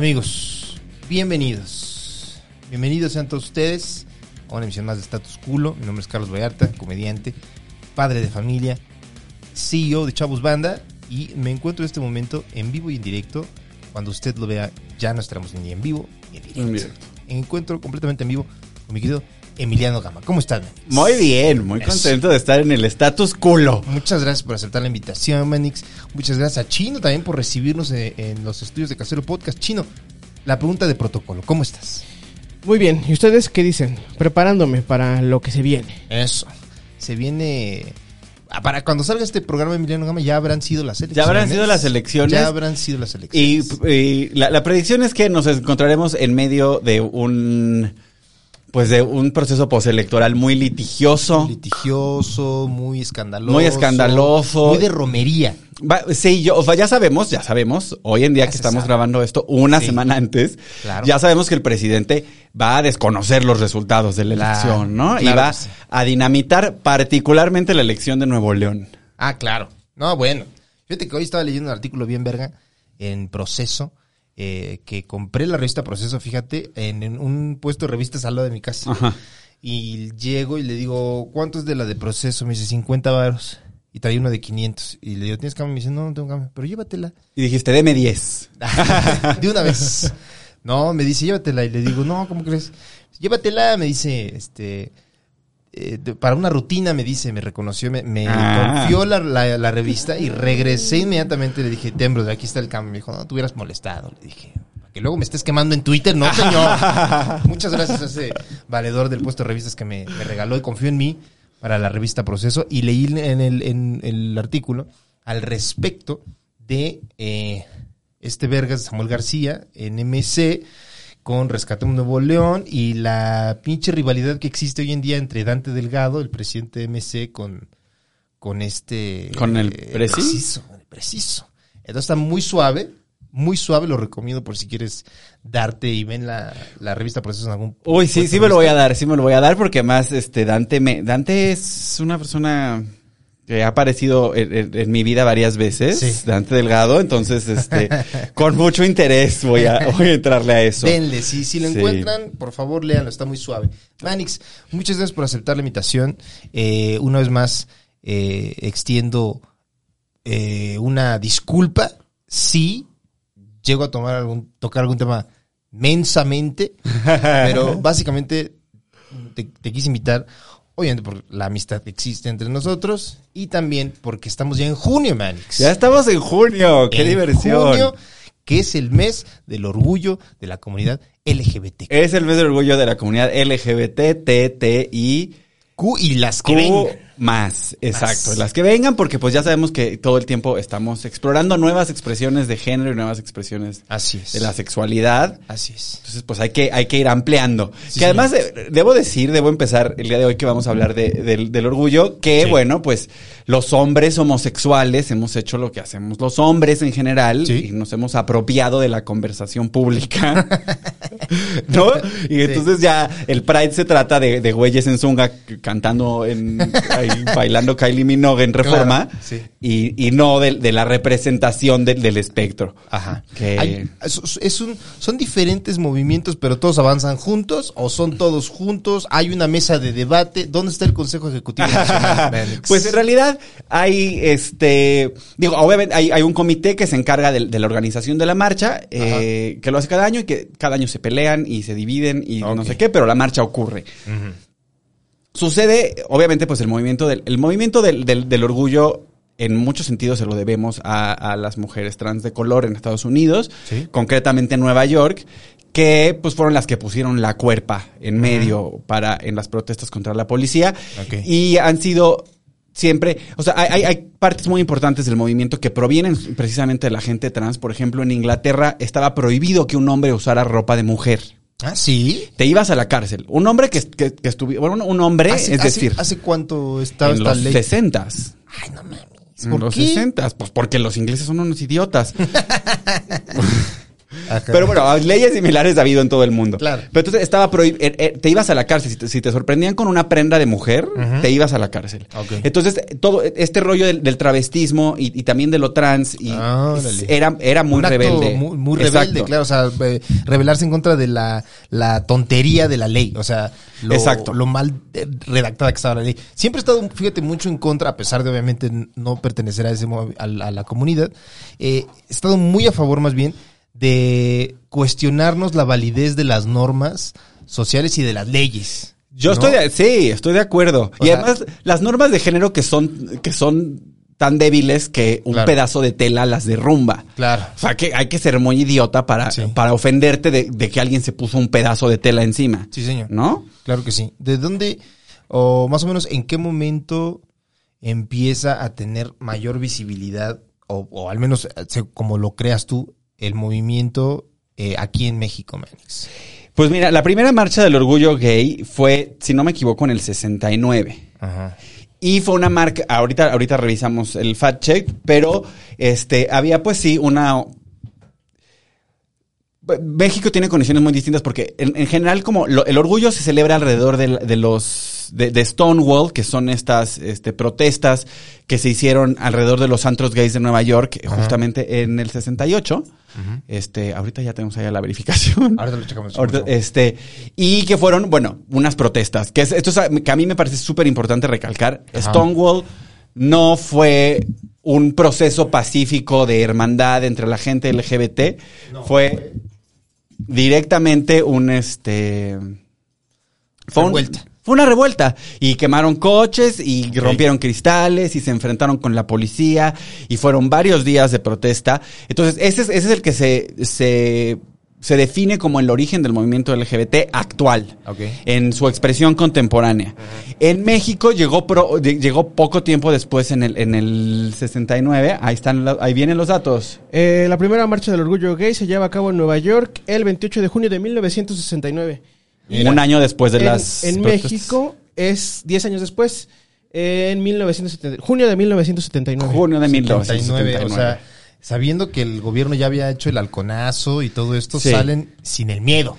Amigos, bienvenidos. Bienvenidos sean todos ustedes a una emisión más de Status Culo. Mi nombre es Carlos Vallarta, comediante, padre de familia, CEO de Chavos Banda y me encuentro en este momento en vivo y en directo. Cuando usted lo vea, ya no estaremos ni en vivo ni en directo. En directo. Encuentro completamente en vivo con mi querido Emiliano Gama. ¿Cómo estás? Muy bien, muy Eso. contento de estar en el status culo. Muchas gracias por aceptar la invitación, Manix. Muchas gracias a Chino también por recibirnos eh, en los estudios de Casero Podcast. Chino, la pregunta de protocolo, ¿cómo estás? Muy bien, ¿y ustedes qué dicen? Preparándome para lo que se viene. Eso. Se viene. ah, Para cuando salga este programa, Emiliano Gama, ya habrán sido las elecciones. Ya habrán sido las elecciones. Ya habrán sido las Y, elecciones. y la, la predicción es que nos encontraremos en medio de un pues de un proceso postelectoral muy litigioso. litigioso, muy escandaloso. Muy escandaloso. Muy de romería. Va- sí, yo, o sea, ya sabemos, ya sabemos, hoy en día Ya que estamos sabe. grabando esto una Sí. semana antes, Claro. ya sabemos que el presidente va a desconocer los resultados de la Claro, elección, ¿no? y va sí. a dinamitar particularmente la elección de Nuevo León. Ah, claro. No, bueno. Fíjate que hoy estaba leyendo un artículo bien verga en Proceso, eh, que compré la revista Proceso, fíjate, en, en un puesto de revistas al lado de mi casa. Ajá. Y llego y le digo, ¿cuánto es de la de Proceso? Me dice, 50 varos. Y traía uno de 500. Y le digo, ¿tienes cambio? Me dice, no, no tengo cambio, pero llévatela. Y dijiste, deme 10. de una vez. No, me dice, llévatela. Y le digo, no, ¿cómo crees? Llévatela, me dice, este... eh, de- para una rutina, me dice, me reconoció, me, me Ah. confió la, la- la revista y regresé inmediatamente. Le dije, Tembro, de aquí está el cambio. Me dijo, no, te hubieras molestado. Le dije, "Para que luego me estés quemando en Twitter, no, señor. Muchas gracias a ese valedor del puesto de revistas que me, me regaló y confió en mí para la revista Proceso. Y leí en el, en el artículo al respecto de eh, este Vergas Samuel García en MC con Rescate un Nuevo León y la pinche rivalidad que existe hoy en día entre Dante Delgado, el presidente de MC, con, con este... ¿Con el eh, Preci? Preciso, el preciso. Entonces está muy suave, muy suave, lo recomiendo por si quieres darte y ven la, la revista Proceso en algún... Uy, sí, sí me lo voy a dar, sí me lo voy a dar porque además este Dante me Dante es una persona que ha aparecido en, en- en mi vida varias veces, Sí. Dante Delgado, entonces este con mucho interés voy a voy a entrarle a eso. Denle, si, si lo Sí. encuentran, por favor, léanlo, está muy suave. Manix, muchas gracias por aceptar la invitación. Eh, una vez más, eh, extiendo eh, una disculpa si llego a tomar algún, tocar algún tema mensamente, pero básicamente te, te quise invitar, obviamente por la amistad que existe entre nosotros y también porque estamos ya en junio, Manix. Ya estamos en junio, qué En diversión. junio, que es el mes del orgullo de la comunidad LGBT. Es el mes del orgullo de la comunidad LGBT, TTI, Q y las que Q vengan. Más, exacto, Más. las que vengan porque pues ya sabemos que todo el tiempo estamos explorando nuevas expresiones de género y nuevas expresiones Así es. de la sexualidad. Así es. Entonces, pues hay que, hay que ir ampliando. Sí, que además, de- debo decir, debo empezar el día de hoy que vamos a hablar de- del, del orgullo, que Sí. bueno, pues los hombres homosexuales hemos hecho lo que hacemos los hombres en general Sí. y nos hemos apropiado de la conversación pública ¿No? Y entonces ya el Pride se trata de, de güeyes en Zunga cantando, en, ahí, bailando Kylie Minogue en reforma. Claro, sí. y, y no de, de la representación del- del espectro. Ajá. Que- Hay- es- es un- son diferentes movimientos, pero todos avanzan juntos o son todos juntos. Hay una mesa de debate. ¿Dónde está el Consejo Ejecutivo Nacional? Pues en realidad hay este, digo, obviamente hay, hay un comité que se encarga de, de la organización de la marcha, eh, que lo hace cada año y que cada año se pelean y se dividen y no sé qué, pero la marcha ocurre. Sucede, obviamente, pues el movimiento del, el movimiento del, del- del orgullo en muchos sentidos se lo debemos a, a las mujeres trans de color en Estados Unidos, Sí. concretamente en Nueva York, que pues fueron las que pusieron la cuerpa en medio para en las protestas contra la policía y han sido siempre, o sea, hay- hay partes muy importantes del movimiento que provienen precisamente de la gente trans. Por ejemplo, en Inglaterra estaba prohibido que un hombre usara ropa de mujer. ¿Ah, sí? Te ibas a la cárcel. Un hombre que, que, que estuviera, bueno, un hombre, ¿Hace, es decir, ¿Hace cuánto estaba en esta los ley? sesentas. Ay, no mames. En ¿Por los qué? sesentas, pues porque los ingleses son unos idiotas. Ajá. Pero bueno, leyes similares ha habido en todo el mundo. Claro. Pero entonces estaba prohibido, te ibas a la cárcel. Si te, si te sorprendían con una prenda de mujer, te ibas a la cárcel. Entonces, todo este rollo del, del travestismo y, y también de lo trans y Ah, era, era muy Un acto rebelde. Muy, muy rebelde, Exacto. claro. O sea, eh, rebelarse en contra de la, la tontería de la ley. O sea, lo, Exacto. lo mal eh, redactada que estaba la ley. Siempre he estado, fíjate, mucho en contra, a pesar de obviamente no pertenecer a, ese, a, la, a la comunidad. eh, he estado muy a favor, más bien, de cuestionarnos la validez de las normas sociales y de las leyes. Yo ¿no? estoy de, sí, estoy de acuerdo. O y sea- además, las normas de género que son, que son tan débiles que un Claro. pedazo de tela las derrumba. Claro. O sea, que hay que ser muy idiota para, Sí. para ofenderte de, de que alguien se puso un pedazo de tela encima. Sí, señor. ¿No? Claro que sí. ¿De dónde, o más o menos, en qué momento empieza a tener mayor visibilidad, o, o al menos eh, como lo creas tú, el movimiento eh, aquí en México, Manix? Pues mira, la primera marcha del orgullo gay fue, si no me equivoco, en el 69. Ajá. Y fue una marca, ahorita, ahorita revisamos el fact check, pero este, había pues sí una... México tiene condiciones muy distintas porque en, en general como lo- el orgullo se celebra alrededor del- de, los de, de Stonewall, que son estas este, protestas que se hicieron alrededor de los antros gays de Nueva York, justamente en el 68. Este, ahorita ya tenemos allá la verificación. Ahorita lo checamos. Ahorita, este, y que fueron, bueno, unas protestas. Que es- esto es a- que a mí me parece súper importante recalcar. Ajá. Stonewall no fue un proceso pacífico de hermandad entre la gente LGBT. fue directamente un este. Fue un- Revuelta. Fue una revuelta y quemaron coches y rompieron cristales y se enfrentaron con la policía y fueron varios días de protesta. Entonces, ese es, ese es el que se, se, se define como el origen del movimiento LGBT actual, Ok. en su expresión contemporánea. En México llegó, pro- llegó poco tiempo después, en el, en el 69. Ahí, están, la- ahí vienen los datos. Eh, la primera marcha del orgullo gay se lleva a cabo en Nueva York el 28 de junio de 1969. Un año después de en, las. en protestas. México es 10 años después, en 1970, junio de 1979. Junio de 79, 1979. o sea, sabiendo que el gobierno ya había hecho el halconazo y todo esto, Sí. salen sin el miedo.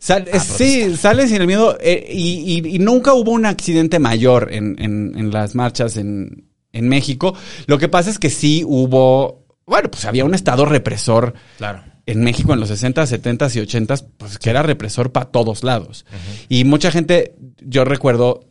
Sal- eh, sí, sale sin el miedo. eh, y, y- y nunca hubo un accidente mayor en, en- en las marchas en, en México. Lo que pasa es que sí hubo. Bueno, pues había un estado represor Claro. En México en los 60, 70 y 80, pues que era represor para todos lados. Y mucha gente, yo recuerdo,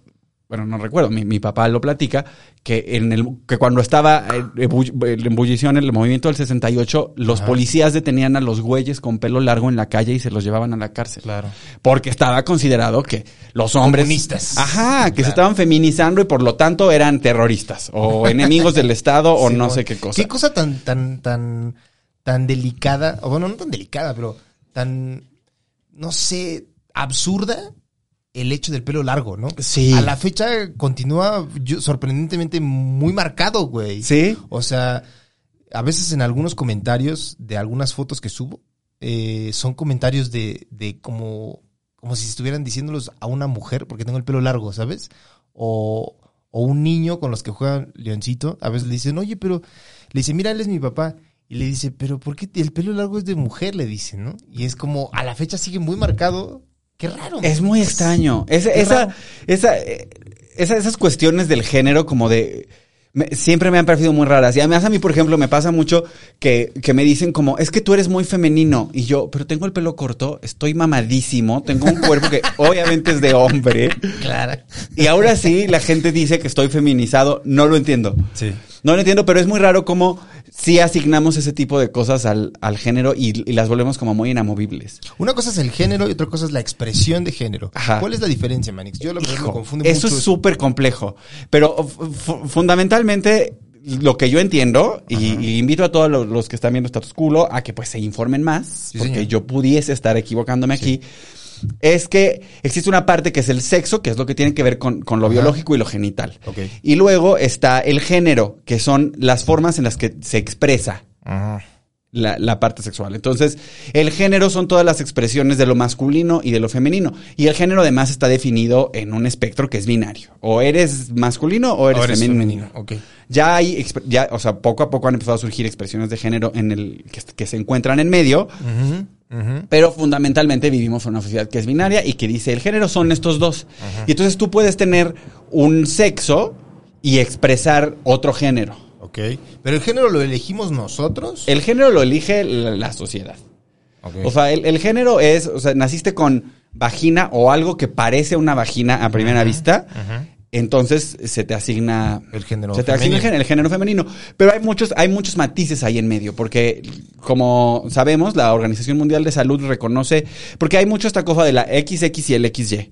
bueno, no recuerdo, mi, mi papá lo platica, que en el que cuando estaba eh, en ebullición el movimiento del 68, los Ajá. policías detenían a los güeyes con pelo largo en la calle y se los llevaban a la cárcel. Claro. Porque estaba considerado que los hombres. Comunistas. Ajá, que se estaban feminizando y por lo tanto eran terroristas o enemigos del Estado o Sí, no sé qué cosa. Qué cosa tan, tan, tan, tan delicada, o bueno, no tan delicada, pero tan, no sé, absurda el hecho del pelo largo, ¿no? Sí. A la fecha continúa yo- sorprendentemente muy marcado, güey. Sí. O sea, a veces en algunos comentarios de algunas fotos que subo, eh, son comentarios de, de como, como si estuvieran diciéndolos a una mujer porque tengo el pelo largo, ¿sabes? O, o un niño con los que juega Leoncito, a veces le dicen, oye, pero le dice, mira, él es mi papá. Y le dice, pero ¿por qué el pelo largo es de mujer? Le dice, ¿no? Y es como, a la fecha sigue muy marcado. Qué raro. Es muy extraño. Esa, Qué esa, raro. esa, eh, esa- esas cuestiones del género como de... me- siempre me han parecido muy raras. Y además a mí, por ejemplo, me pasa mucho que, que me dicen como, es que tú eres muy femenino. Y yo, pero tengo el pelo corto, estoy mamadísimo, tengo un cuerpo que obviamente es de hombre. Claro. Y ahora sí, la gente dice que estoy feminizado. No lo entiendo. Sí. No lo entiendo, pero es muy raro cómo sí asignamos ese tipo de cosas al, al género y, y las volvemos como muy inamovibles. Una cosa es el género y otra cosa es la expresión de género. Ajá. ¿Cuál es la diferencia, Manix? Yo Hijo, me confunde eso mucho. es súper complejo. Pero fu- fu- fundamentalmente, lo que yo entiendo, y, y invito a todos los, los que están viendo Status Culo a que pues se informen más, Sí, porque señor. yo pudiese estar equivocándome aquí, es que existe una parte que es el sexo, que es lo que tiene que ver con, con lo Ajá. biológico y lo genital. Y luego está el género, que son las formas en las que se expresa Ajá. la, la parte sexual. Entonces, el género son todas las expresiones de lo masculino y de lo femenino. Y el género además está definido en un espectro que es binario. O eres masculino o eres, Ahora es femenino. Ok. Ya hay, ya, o sea, poco a poco han empezado a surgir expresiones de género en el que, que se encuentran en medio, Pero fundamentalmente vivimos en una sociedad que es binaria y que dice el género son estos dos. Y entonces tú puedes tener un sexo y expresar otro género. Ok. Pero el género lo elegimos nosotros. El género lo elige la- la sociedad. O sea, el, el género es, o sea, naciste con vagina o algo que parece una vagina a primera vista, Ajá. Entonces se te asigna El género se te asigna el femenino. género, el género femenino. Pero hay muchos, hay muchos matices ahí en medio, porque como sabemos, la Organización Mundial de Salud reconoce, porque hay mucho esta cosa de la XX y el XY.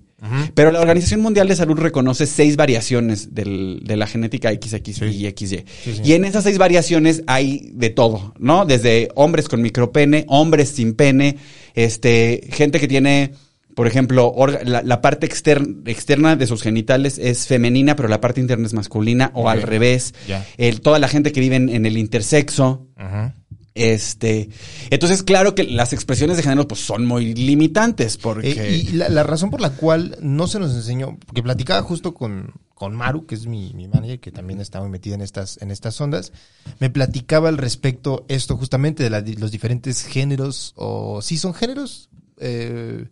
Pero la Organización Mundial de Salud reconoce seis variaciones del- de la genética XX Sí. y XY. Sí, sí. Y en esas seis variaciones hay de todo, ¿no? Desde hombres con micropene, hombres sin pene, este, gente que tiene, por ejemplo, la, la parte exter- externa de sus genitales es femenina, pero la parte interna es masculina, o al revés. El- toda la gente que vive en, en el intersexo. Ajá. Este, entonces, claro que las expresiones de género pues son muy limitantes porque Eh, y la, la razón por la cual no se nos enseñó, porque platicaba justo con, con Maru, que es mi, mi manager, que también está muy metida en estas, en estas ondas, me platicaba al respecto esto justamente de la- los diferentes géneros, o sí son géneros, eh,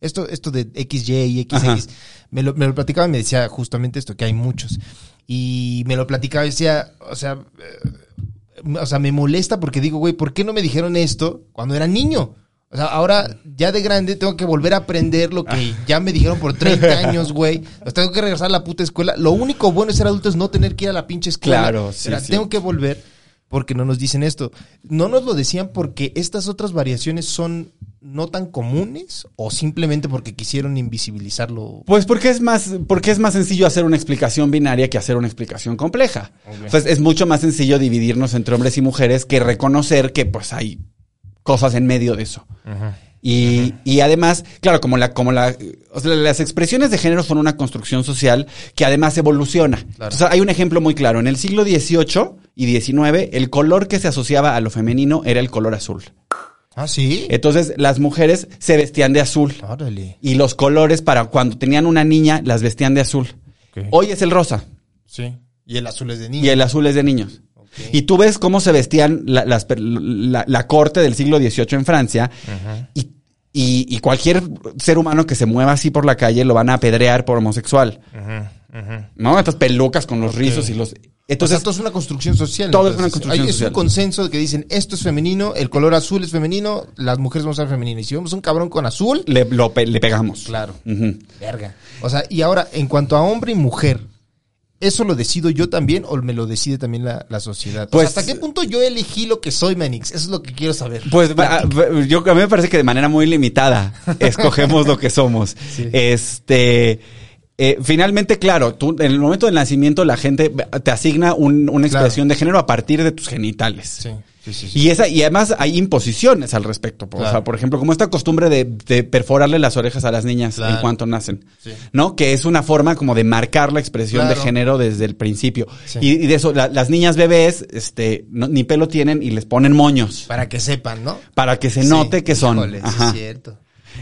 esto, esto de XY y XX, me lo, me lo platicaba y me decía justamente esto, que hay muchos. Y me lo platicaba y decía, o sea, eh, o sea, me molesta porque digo, güey, ¿por qué no me dijeron esto cuando era niño? O sea, ahora ya de grande tengo que volver a aprender lo que ya me dijeron por 30 años, güey. Tengo que regresar a la puta escuela. Lo único bueno de ser adulto es no tener que ir a la pinche escuela. Claro, sí. Tengo que volver porque no nos dicen esto. No nos lo decían porque estas otras variaciones son no tan comunes o simplemente porque quisieron invisibilizarlo. Pues porque es más, porque es más sencillo hacer una explicación binaria que hacer una explicación compleja. Ok. Pues es mucho más sencillo dividirnos entre hombres y mujeres que reconocer que pues hay cosas en medio de eso. Y, y además, claro, como la, como la, o sea, las expresiones de género son una construcción social que además evoluciona. Entonces, hay un ejemplo muy claro. En el siglo XVIII y XIX, el color que se asociaba a lo femenino era el color azul. Ah, sí. Entonces, las mujeres se vestían de azul. Órale. Y los colores para cuando tenían una niña las vestían de azul. Hoy es el rosa Sí. Y el azul es de niño. y el azul es de niños. Y tú ves cómo se vestían la, las la- la corte del siglo XVIII en Francia Ajá. y, y- y cualquier ser humano que se mueva así por la calle lo van a apedrear por homosexual. Ajá. Ajá. ¿No? Estas pelucas con los rizos y los... Entonces, Entonces, todo es una construcción social. Todo es una construcción Hay- social. Es un consenso de que dicen, esto es femenino, el color azul es femenino, las mujeres vamos a ser femeninas. Y si vemos un cabrón con azul, le, lo pe- le pegamos. Claro. Ujú. verga. O sea, y ahora, en cuanto a hombre y mujer, ¿eso lo decido yo también o me lo decide también la, la sociedad? Pues- ¿Hasta qué punto yo elegí lo que soy, Manix? Eso es lo que quiero saber. Pues va- va- yo a mí me parece que de manera muy limitada escogemos lo que somos. Sí. Este eh, finalmente, claro, tú en el momento del nacimiento la gente te asigna un- una Claro. expresión de género a partir de tus genitales. Sí, sí, sí. sí. Y esa, y además hay imposiciones al respecto. O sea, por ejemplo, como esta costumbre de, de perforarle las orejas a las niñas Claro. en cuanto nacen. Sí. ¿No? Que es una forma como de marcar la expresión de género desde el principio. Sí. Y, y de eso, la- las niñas bebés, este, no- ni pelo tienen y les ponen moños. Para que sepan, ¿no? Para que se note que son. Híjole, Ajá. es cierto.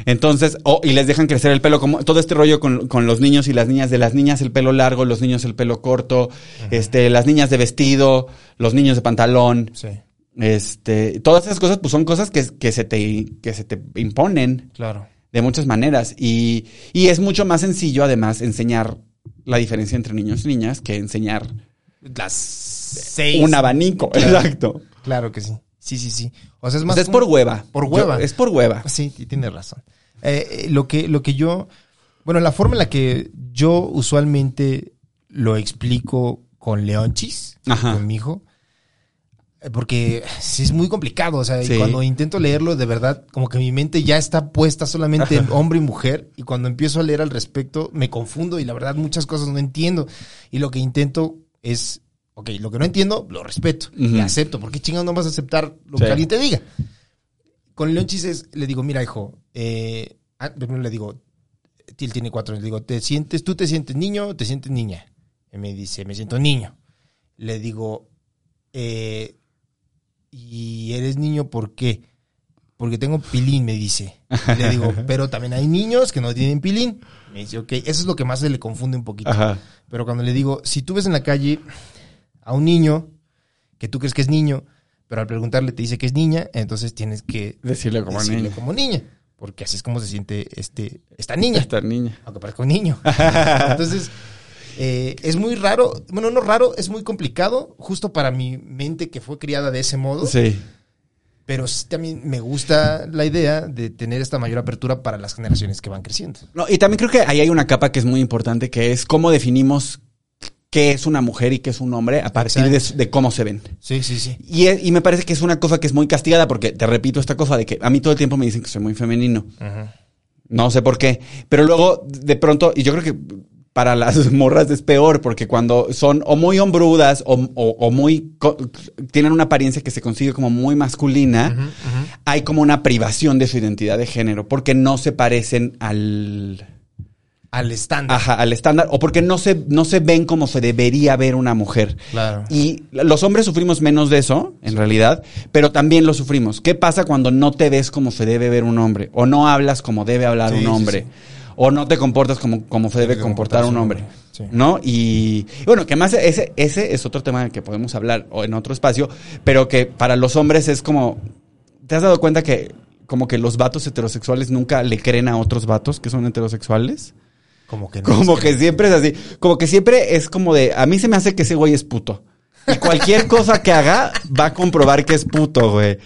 Entonces, o y les dejan crecer el pelo, como todo este rollo con, con los niños y las niñas, de las niñas el pelo largo, los niños el pelo corto, este, las niñas de vestido, los niños de pantalón. Sí. Este, todas esas cosas, pues son cosas que, que se te, que se te imponen Claro. de muchas maneras. Y, y es mucho más sencillo, además, enseñar la diferencia entre niños y niñas que enseñar Las seis. un abanico. Claro. Exacto. Claro que sí. Sí, sí, sí. O sea, es O más. sea, es por hueva. Por hueva. Yo- es por hueva. Sí, tienes razón. Eh, eh, lo, que, lo que yo. Bueno, la forma en la que yo usualmente lo explico con Leonchis, Ajá. con mi hijo, porque sí es muy complicado. O sea, y cuando intento leerlo, de verdad, como que mi mente ya está puesta solamente en hombre y mujer. Y cuando empiezo a leer al respecto, me confundo y la verdad, muchas cosas no entiendo. Y lo que intento es. Ok, lo que no entiendo, lo respeto, Ujú. le acepto. ¿Por qué chingados no vas a aceptar lo Sí. que alguien te diga? con León Chises le digo, mira, hijo, eh, ah, primero le digo, él tiene cuatro años, le digo, ¿te sientes, tú te sientes niño o te sientes niña? Y me dice, me siento niño. Le digo, eh, ¿y eres niño por qué? Porque tengo pilín, me dice. Y le digo, pero también hay niños que no tienen pilín. Me dice, ok, eso es lo que más se le confunde un poquito. Ajá. Pero cuando le digo, si tú ves en la calle a un niño que tú crees que es niño, pero al preguntarle te dice que es niña, entonces tienes que Decirle como decirle niño. como niña, porque así es como se siente este esta niña, Esta niña. aunque parezca un niño. Entonces, eh, es muy raro, bueno, no raro, es muy complicado, justo para mi mente que fue criada de ese modo, Sí. pero sí también me gusta la idea de tener esta mayor apertura para las generaciones que van creciendo. No, y también creo que ahí hay una capa que es muy importante, que es cómo definimos qué es una mujer y qué es un hombre a partir de, cómo se ven. Sí, sí, sí. Y, es- y me parece que es una cosa que es muy castigada, porque te repito esta cosa de que a mí todo el tiempo me dicen que soy muy femenino. No sé por qué. Pero luego, de pronto, y yo creo que para las morras es peor, porque cuando son o muy hombrudas o, o- o muy. tienen una apariencia que se consigue como muy masculina, hay como una privación de su identidad de género, porque no se parecen al. Al estándar. Ajá, al estándar, o porque no se, no se ven como se debería ver una mujer. Claro. Y los hombres sufrimos menos de eso, en realidad, pero también lo sufrimos. ¿Qué pasa cuando no te ves como se debe ver un hombre? O no hablas como debe hablar Sí, un hombre. sí. O no te comportas como, como se debe comportar un hombre. sí. ¿No? Y, y bueno, que más ese, ese es otro tema del que podemos hablar o en otro espacio, pero que para los hombres es como. ¿Te has dado cuenta que como que los vatos heterosexuales nunca le creen a otros vatos que son heterosexuales? Como que no. Como que siempre es así. Como que siempre es como de. A mí se me hace que ese güey es puto. Y cualquier cosa que haga va a comprobar que es puto, güey.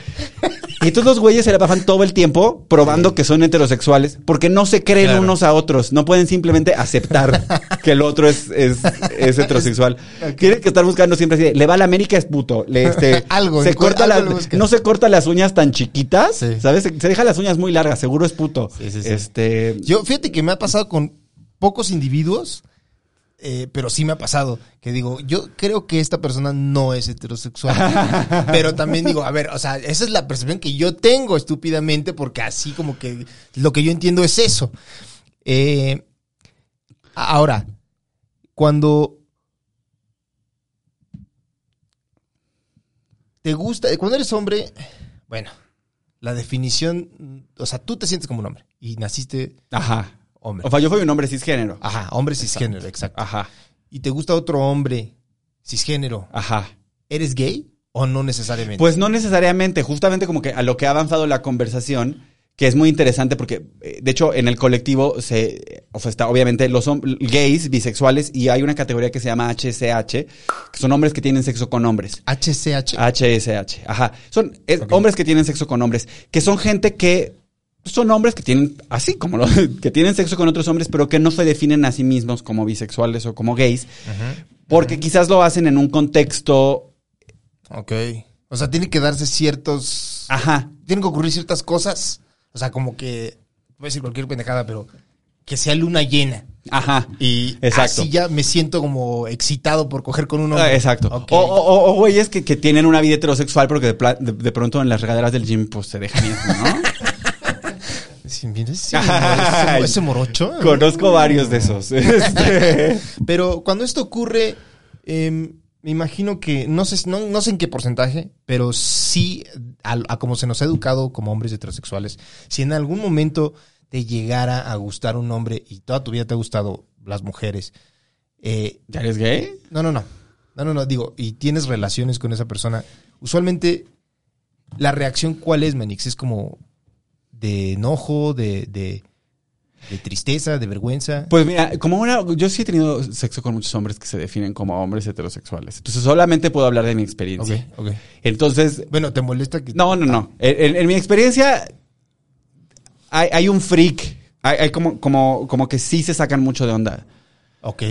Y entonces los güeyes se la pasan todo el tiempo probando que son heterosexuales porque no se creen Claro. unos a otros. No pueden simplemente aceptar que el otro es, es, es heterosexual. Tienen que estar buscando siempre así. Le va a la América, es puto. Le, este, Algo, se corta algo busca. no se corta las uñas tan chiquitas. Sí. ¿Sabes? Se, se deja las uñas muy largas. Seguro es puto. Sí. Este. Yo, fíjate que me ha pasado con pocos individuos, eh, pero sí me ha pasado que digo, yo creo que esta persona no es heterosexual. pero también digo, a ver, o sea, esa es la percepción que yo tengo estúpidamente, porque así como que lo que yo entiendo es eso. Eh, ahora, cuando te gusta, cuando eres hombre, bueno, la definición, o sea, tú te sientes como un hombre y naciste Ajá. Hombre. O sea, yo soy un hombre cisgénero. Ajá, hombre cisgénero, exacto. Ajá, Y te gusta otro hombre cisgénero, ajá. ¿eres gay o no necesariamente? Pues no necesariamente, justamente como que a lo que ha avanzado la conversación, que es muy interesante porque, eh, de hecho, en el colectivo se, o sea, está obviamente los gays, bisexuales, y hay una categoría que se llama HSH, que son hombres que tienen sexo con hombres. HCH. HSH, ajá. Son Ok. hombres que tienen sexo con hombres, que son gente que son hombres que tienen, así como lo- que tienen sexo con otros hombres, pero que no se definen a sí mismos como bisexuales o como gays, porque quizás lo hacen en un contexto, Ok. O sea, tiene que darse ciertos... ajá, Tienen que ocurrir ciertas cosas. O sea, como que... Voy a decir cualquier pendejada, pero... Que sea luna llena. ajá. Y Exacto. así ya me siento como excitado por coger con un hombre. Ah, Exacto. O, o, o- güeyes que, que tienen una vida heterosexual, pero que de, de- de pronto en las regaderas del gym pues se dejan ir, ¿no? Ese, morocho. Conozco varios de esos. Este, Pero cuando esto ocurre, em, me imagino que, no sé, no, no sé en qué porcentaje, pero sí, a, a como se nos ha educado como hombres heterosexuales, si en algún momento te llegara a gustar un hombre y toda tu vida te ha gustado las mujeres, eh, ¿Ya eres gay? no, no, no, no, no, no, digo, y tienes relaciones con esa persona, usualmente la reacción cuál es, Manix? Es como de enojo, de, de, de tristeza, de vergüenza. Pues mira, como una, yo sí he tenido sexo con muchos hombres que se definen como hombres heterosexuales. Entonces solamente puedo hablar de mi experiencia. ok. Entonces, Bueno, ¿te molesta que...? no, no, no. En, en- en mi experiencia hay, hay un freak. Hay, hay como, como, como que sí se sacan mucho de onda. Ok.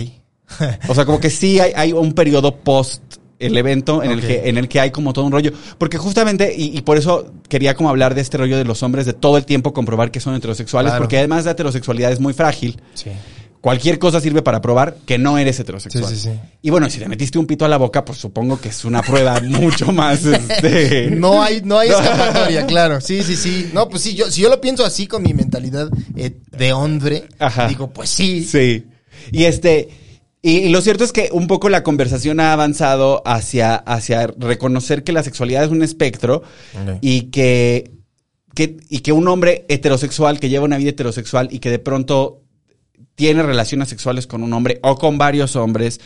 O sea, como que sí hay, hay un periodo post el evento en, el que, en el que hay como todo un rollo. Porque justamente, y, y por eso quería como hablar de este rollo de los hombres, de todo el tiempo comprobar que son heterosexuales, Claro. porque además la heterosexualidad es muy frágil. Sí. Cualquier cosa sirve para probar que no eres heterosexual. Sí, sí, sí. Y bueno, si le metiste un pito a la boca, pues supongo que es una prueba mucho más. Este... No hay, no hay escapatoria, claro. Sí, sí, sí. No, pues sí, yo, si yo lo pienso así con mi mentalidad eh, de hombre, Ajá. digo, pues sí. Sí. Y este. Y, lo cierto es que un poco la conversación ha avanzado hacia, hacia reconocer que la sexualidad es un espectro y que, que, y que un hombre heterosexual que lleva una vida heterosexual y que de pronto tiene relaciones sexuales con un hombre o con varios hombres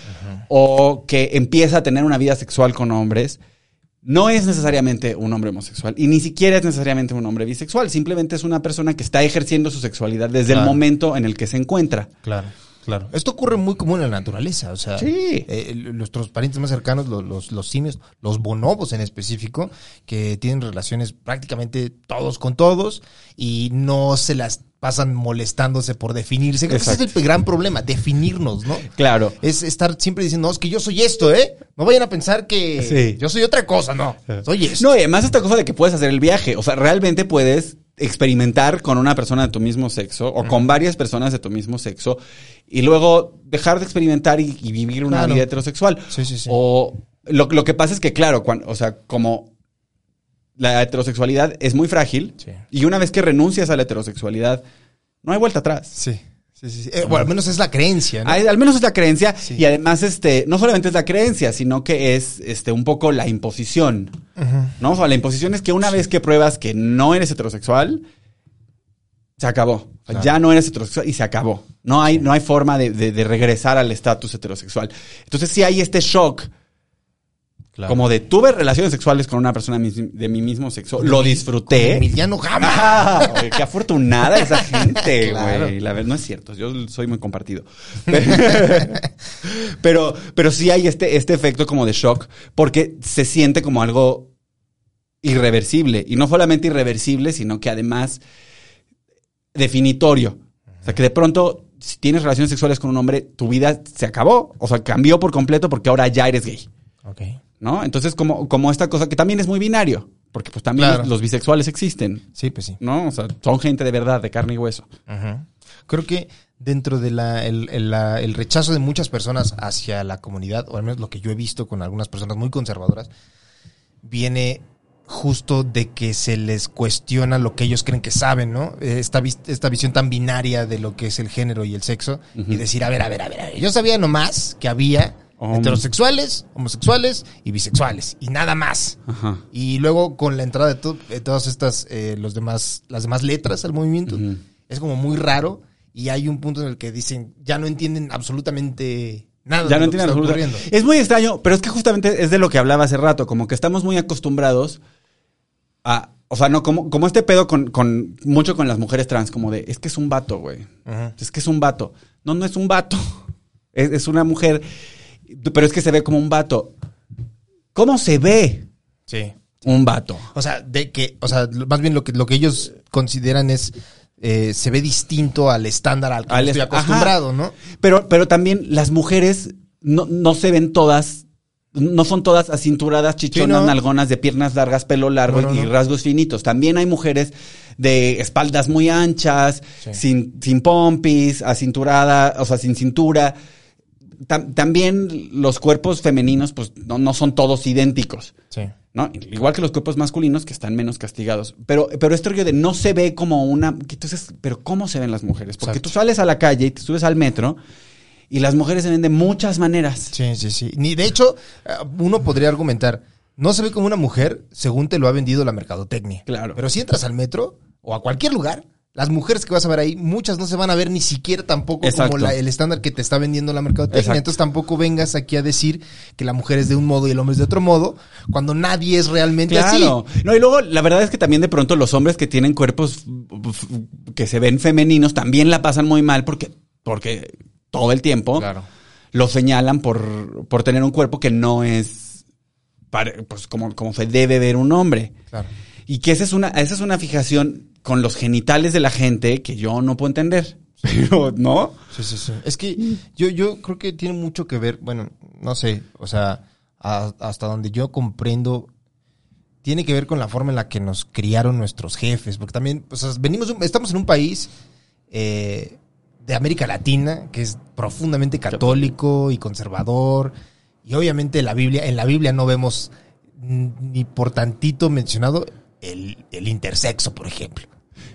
o que empieza a tener una vida sexual con hombres, no es necesariamente un hombre homosexual y ni siquiera es necesariamente un hombre bisexual, simplemente es una persona que está ejerciendo su sexualidad desde el momento en el que se encuentra. Claro, claro. Esto ocurre muy común en la naturaleza, o sea, Sí. eh, nuestros parientes más cercanos, los, los, los simios, los bonobos en específico, que tienen relaciones prácticamente todos con todos y no se las pasan molestándose por definirse. Creo que ese es el gran problema, definirnos, ¿no? Claro. Es estar siempre diciendo, no, es que yo soy esto, ¿eh? No vayan a pensar que Sí. yo soy otra cosa, no. Soy esto. No, y además esta cosa de que puedes hacer el viaje, o sea, realmente puedes experimentar con una persona de tu mismo sexo o con varias personas de tu mismo sexo y luego dejar de experimentar y, y vivir una Claro. vida heterosexual. Sí, sí, sí. O lo, lo que pasa es que, claro, cuan- o sea, como la heterosexualidad es muy frágil Sí. y una vez que renuncias a la heterosexualidad, no hay vuelta atrás. Sí, sí, sí. sí. Eh, bueno, al menos es la creencia, ¿no? Al menos es la creencia Sí. y además este no solamente es la creencia, sino que es este un poco la imposición. ¿No? O sea, la imposición es que una vez que pruebas que no eres heterosexual, se acabó. Claro. Ya no eres heterosexual y se acabó. No hay, no hay forma de, de- de regresar al estatus heterosexual. Entonces sí hay este shock, Claro. como de tuve relaciones sexuales con una persona de mi mismo sexo, lo Con disfruté. Emiliano Gama. Ah, güey, qué afortunada esa gente, Claro. güey. La verdad, no es cierto. Yo soy muy compartido. Pero, pero sí hay este, este efecto como de shock porque se siente como algo irreversible. Y no solamente irreversible, sino que además definitorio. O sea, que de pronto, si tienes relaciones sexuales con un hombre, tu vida se acabó. O sea, cambió por completo porque ahora ya eres gay. Ok. ¿No? Entonces, como, como esta cosa que también es muy binario. Porque pues también Claro. los, los bisexuales existen. Sí, pues sí. ¿no? O sea, son gente de verdad, de carne y hueso. Creo que dentro de la, el, el- rechazo de muchas personas hacia la comunidad, o al menos lo que yo he visto con algunas personas muy conservadoras, viene justo de que se les cuestiona lo que ellos creen que saben, ¿no? Esta, esta visión tan binaria de lo que es el género y el sexo, y decir, a ver, a ver, a ver, a ver, yo sabía nomás que había Hom- heterosexuales, homosexuales y bisexuales, y nada más. Ajá. Y luego con la entrada de, to- de todas estas, eh, los demás, las demás letras al movimiento, es como muy raro y hay un punto en el que dicen, ya no entienden absolutamente nada. Ya de no lo que entienden está absolutamente. ocurriendo. Es muy extraño, pero es que justamente es de lo que hablaba hace rato, como que estamos muy acostumbrados a. O sea, no, como, como este pedo con, con mucho con las mujeres trans, como de, es que es un vato, güey. Es que es un vato. No, no es un vato. Es, es una mujer, pero es que se ve como un vato. ¿Cómo se ve Sí. un vato? O sea, de que, o sea, más bien lo que, lo que ellos consideran es, eh, se ve distinto al estándar al que Al estoy est- acostumbrado, ajá. ¿no? Pero, pero también las mujeres no, no se ven todas, no son todas acinturadas, chichonas, Sí, no. nalgonas, de piernas largas, pelo largo No, no, y rasgos finitos. También hay mujeres de espaldas muy anchas, Sí. sin, sin pompis, acinturada, o sea, sin cintura. Tam- también los cuerpos femeninos, pues, no, no son todos idénticos. Sí. ¿no? Igual que los cuerpos masculinos que están menos castigados. Pero, pero rollo de no se ve como una. Entonces, pero ¿cómo se ven las mujeres? Porque Exacto. tú sales a la calle y te subes al metro y las mujeres se ven de muchas maneras. Sí, sí, sí. Ni, de hecho, eh, uno podría argumentar, no se ve como una mujer según te lo ha vendido la mercadotecnia. Claro. Pero si entras al metro o a cualquier lugar, las mujeres que vas a ver ahí, muchas no se van a ver ni siquiera tampoco Exacto. como la- el estándar que te está vendiendo la mercadotecnia. Exacto. Entonces tampoco vengas aquí a decir que la mujer es de un modo y el hombre es de otro modo, cuando nadie es realmente Claro. así. No, y luego la verdad es que también de pronto los hombres que tienen cuerpos que se ven femeninos también la pasan muy mal porque, porque todo el tiempo Claro. lo señalan por, por tener un cuerpo que no es pues como, como se debe ver un hombre. Claro. Y que esa es una, esa es una fijación con los genitales de la gente que yo no puedo entender. Pero, ¿no? Sí, sí, sí. Es que yo, yo creo que tiene mucho que ver, bueno, no sé, o sea, a- hasta donde yo comprendo, tiene que ver con la forma en la que nos criaron nuestros jefes, porque también, o sea, venimos, estamos en un país eh, de América Latina que es profundamente católico y conservador, y obviamente la Biblia, en la Biblia no vemos ni por tantito mencionado el, el intersexo, por ejemplo.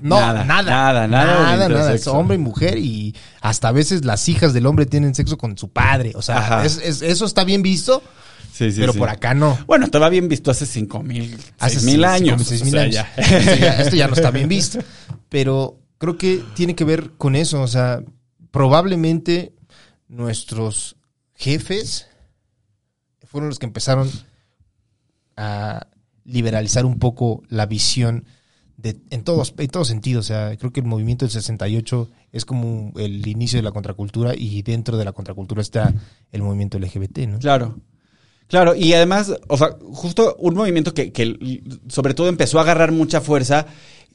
No, Nada, nada, nada, nada nada, nada. Es hombre y mujer y hasta a veces las hijas del hombre tienen sexo con su padre. O sea, Ajá. es- es- eso está bien visto, Sí, sí, pero sí. por acá no. Bueno, estaba bien visto hace cinco mil, Hace mil años. como seis o mil sea, años. ya. Esto, ya, esto ya no está bien visto. Pero creo que tiene que ver con eso. O sea, probablemente nuestros jefes fueron los que empezaron a liberalizar un poco la visión de, en, todos, en todos sentidos. O sea, creo que el movimiento del 68 es como el inicio de la contracultura y dentro de la contracultura está el movimiento LGBT, ¿no? Claro. Claro, y además, o sea, justo un movimiento que, que sobre todo empezó a agarrar mucha fuerza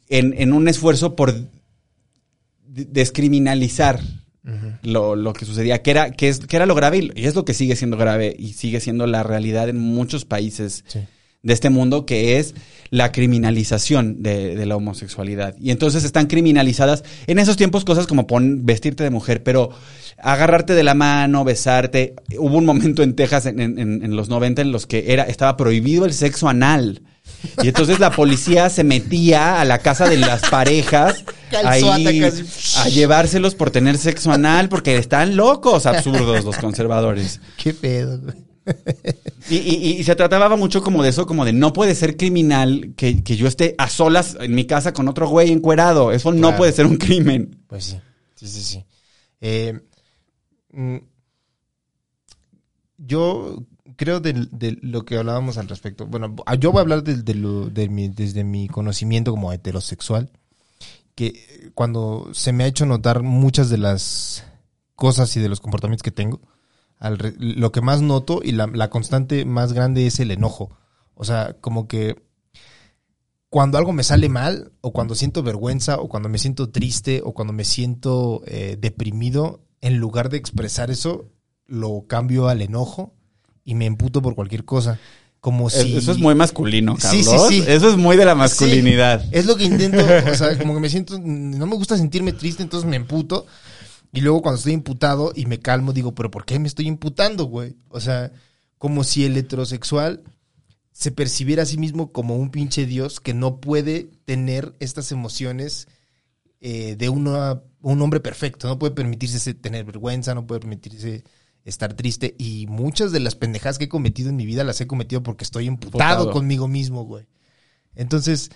en, en un esfuerzo por de- descriminalizar lo, lo que sucedía, que era, que, es, que era lo grave y- y es lo que sigue siendo grave y sigue siendo la realidad en muchos países Sí. De este mundo, que es la criminalización de, de la homosexualidad. Y entonces están criminalizadas en esos tiempos cosas como pon, vestirte de mujer, pero agarrarte de la mano, besarte. Hubo un momento en Texas en, en- en los 90 en los que era, estaba prohibido el sexo anal. Y entonces la policía se metía a la casa de las parejas ahí a llevárselos por tener sexo anal porque están locos, absurdos los conservadores. ¿Qué pedo, güey? Y, y- y se trataba mucho como de eso, como de no puede ser criminal que, que yo esté a solas en mi casa con otro güey encuerado. Eso no puede ser un crimen. Pues sí, sí, sí, sí. Eh, mm, yo creo de, de lo que hablábamos al respecto. Bueno, yo voy a hablar de, de lo- de mi- desde mi conocimiento como heterosexual, que cuando se me ha hecho notar muchas de las cosas y de los comportamientos que tengo, al re- lo que más noto y la, la constante más grande es el enojo. O sea, como que cuando algo me sale mal, o cuando siento vergüenza, o cuando me siento triste, o cuando me siento eh, deprimido, en lugar de expresar eso, lo cambio al enojo y me emputo por cualquier cosa. Como si... Eso es muy masculino, Carlos. sí, sí. Eso es muy de la masculinidad. Es lo que intento, o sea, como que me siento, no me gusta sentirme triste, entonces me emputo. Y luego cuando estoy imputado y me calmo, digo, pero ¿por qué me estoy imputando, güey? O sea, como si el heterosexual se percibiera a sí mismo como un pinche dios que no puede tener estas emociones eh, de una- un hombre perfecto. No puede permitirse tener vergüenza, no puede permitirse estar triste. Y muchas de las pendejadas que he cometido en mi vida las he cometido porque estoy imputado Imputado. conmigo mismo, güey. Entonces,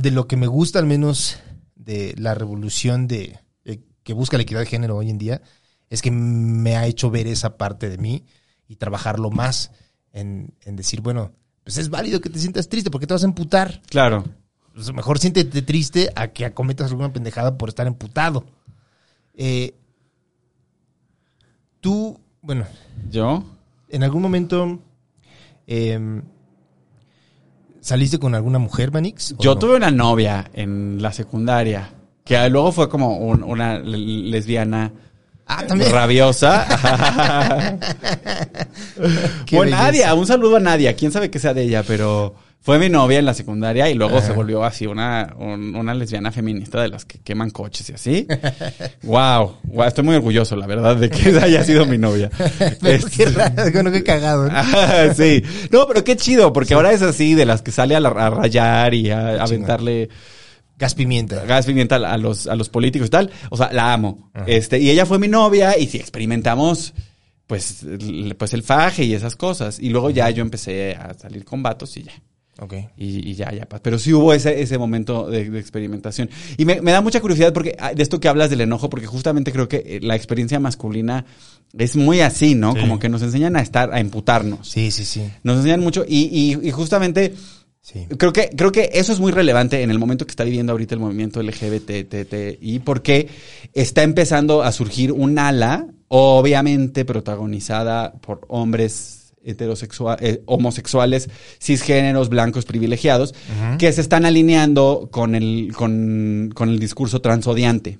de lo que me gusta al menos de la revolución de, eh, que busca la equidad de género hoy en día, es que me ha hecho ver esa parte de mí y trabajarlo más en, en decir, bueno, pues es válido que te sientas triste, porque te vas a emputar? Claro. Pues mejor siéntete triste a que acometas alguna pendejada por estar emputado. Eh, tú, bueno, ¿Yo? en algún momento em, saliste con alguna mujer, Manix? ¿O Yo no? tuve una novia en la secundaria que luego fue como un- una lesbiana Ah, rabiosa. O belleza. Nadia, un saludo a Nadia. Quién sabe qué sea de ella, pero fue mi novia en la secundaria y luego Ajá. se volvió así una, un- una lesbiana feminista de las que queman coches y así. wow, wow, estoy muy orgulloso, la verdad, de que esa haya sido mi novia. Pero qué Este- raro, bueno, qué cagado. ¿no? Ah, sí. No, pero qué chido, porque ahora es así, de las que sale a, la- a rayar y a, a aventarle Gas pimienta. gas pimienta a los, a los políticos y tal. O sea, la amo. Ajá. Este, y ella fue mi novia y sí experimentamos, pues, pues el faje y esas cosas. Y luego ya yo empecé a salir con vatos y ya. Ok. Y, y ya, ya. Pero sí hubo ese, ese momento de, de experimentación. Y me, me da mucha curiosidad porque ah, de esto que hablas del enojo, porque justamente creo que eh, la experiencia masculina es muy así, ¿no? Sí. Como que nos enseñan a estar, a imputarnos. Sí, sí, sí. Nos enseñan mucho y, y, y justamente Sí. creo que, creo que eso es muy relevante en el momento que está viviendo ahorita el movimiento LGBTTI porque está empezando a surgir un ala, obviamente protagonizada por hombres heterosexuales, homosexuales, cisgéneros, blancos, privilegiados, que se están alineando con el, con, con el discurso transodiante.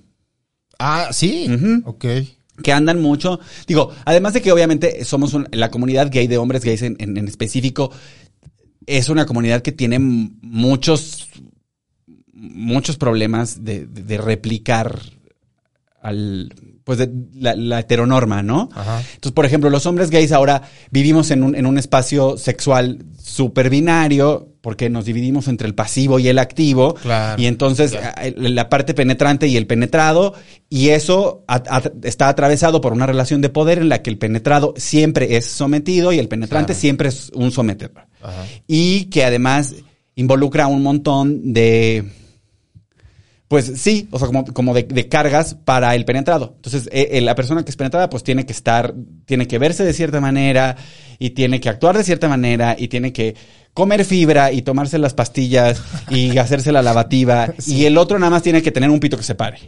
Ah, sí. Ujú. Ok. que andan mucho. Digo, además de que obviamente somos un- la comunidad gay de hombres gays en, en- en específico, es una comunidad que tiene muchos, muchos problemas de, de- de replicar al, pues de la, la heteronorma, ¿no? Ajá. Entonces, por ejemplo, los hombres gays ahora vivimos en un, en un espacio sexual súper binario porque nos dividimos entre el pasivo y el activo. Claro. Y entonces Claro. la parte penetrante y el penetrado, y eso a- a- está atravesado por una relación de poder en la que el penetrado siempre es sometido y el penetrante Claro. siempre es un sometedor. Ajá. Y que además involucra un montón de pues sí, o sea, como, como de, de cargas para el penetrado. Entonces, eh, eh, la persona que es penetrada, pues tiene que estar, tiene que verse de cierta manera y tiene que actuar de cierta manera y tiene que comer fibra y tomarse las pastillas y hacerse la lavativa. Y el otro nada más tiene que tener un pito que se pare.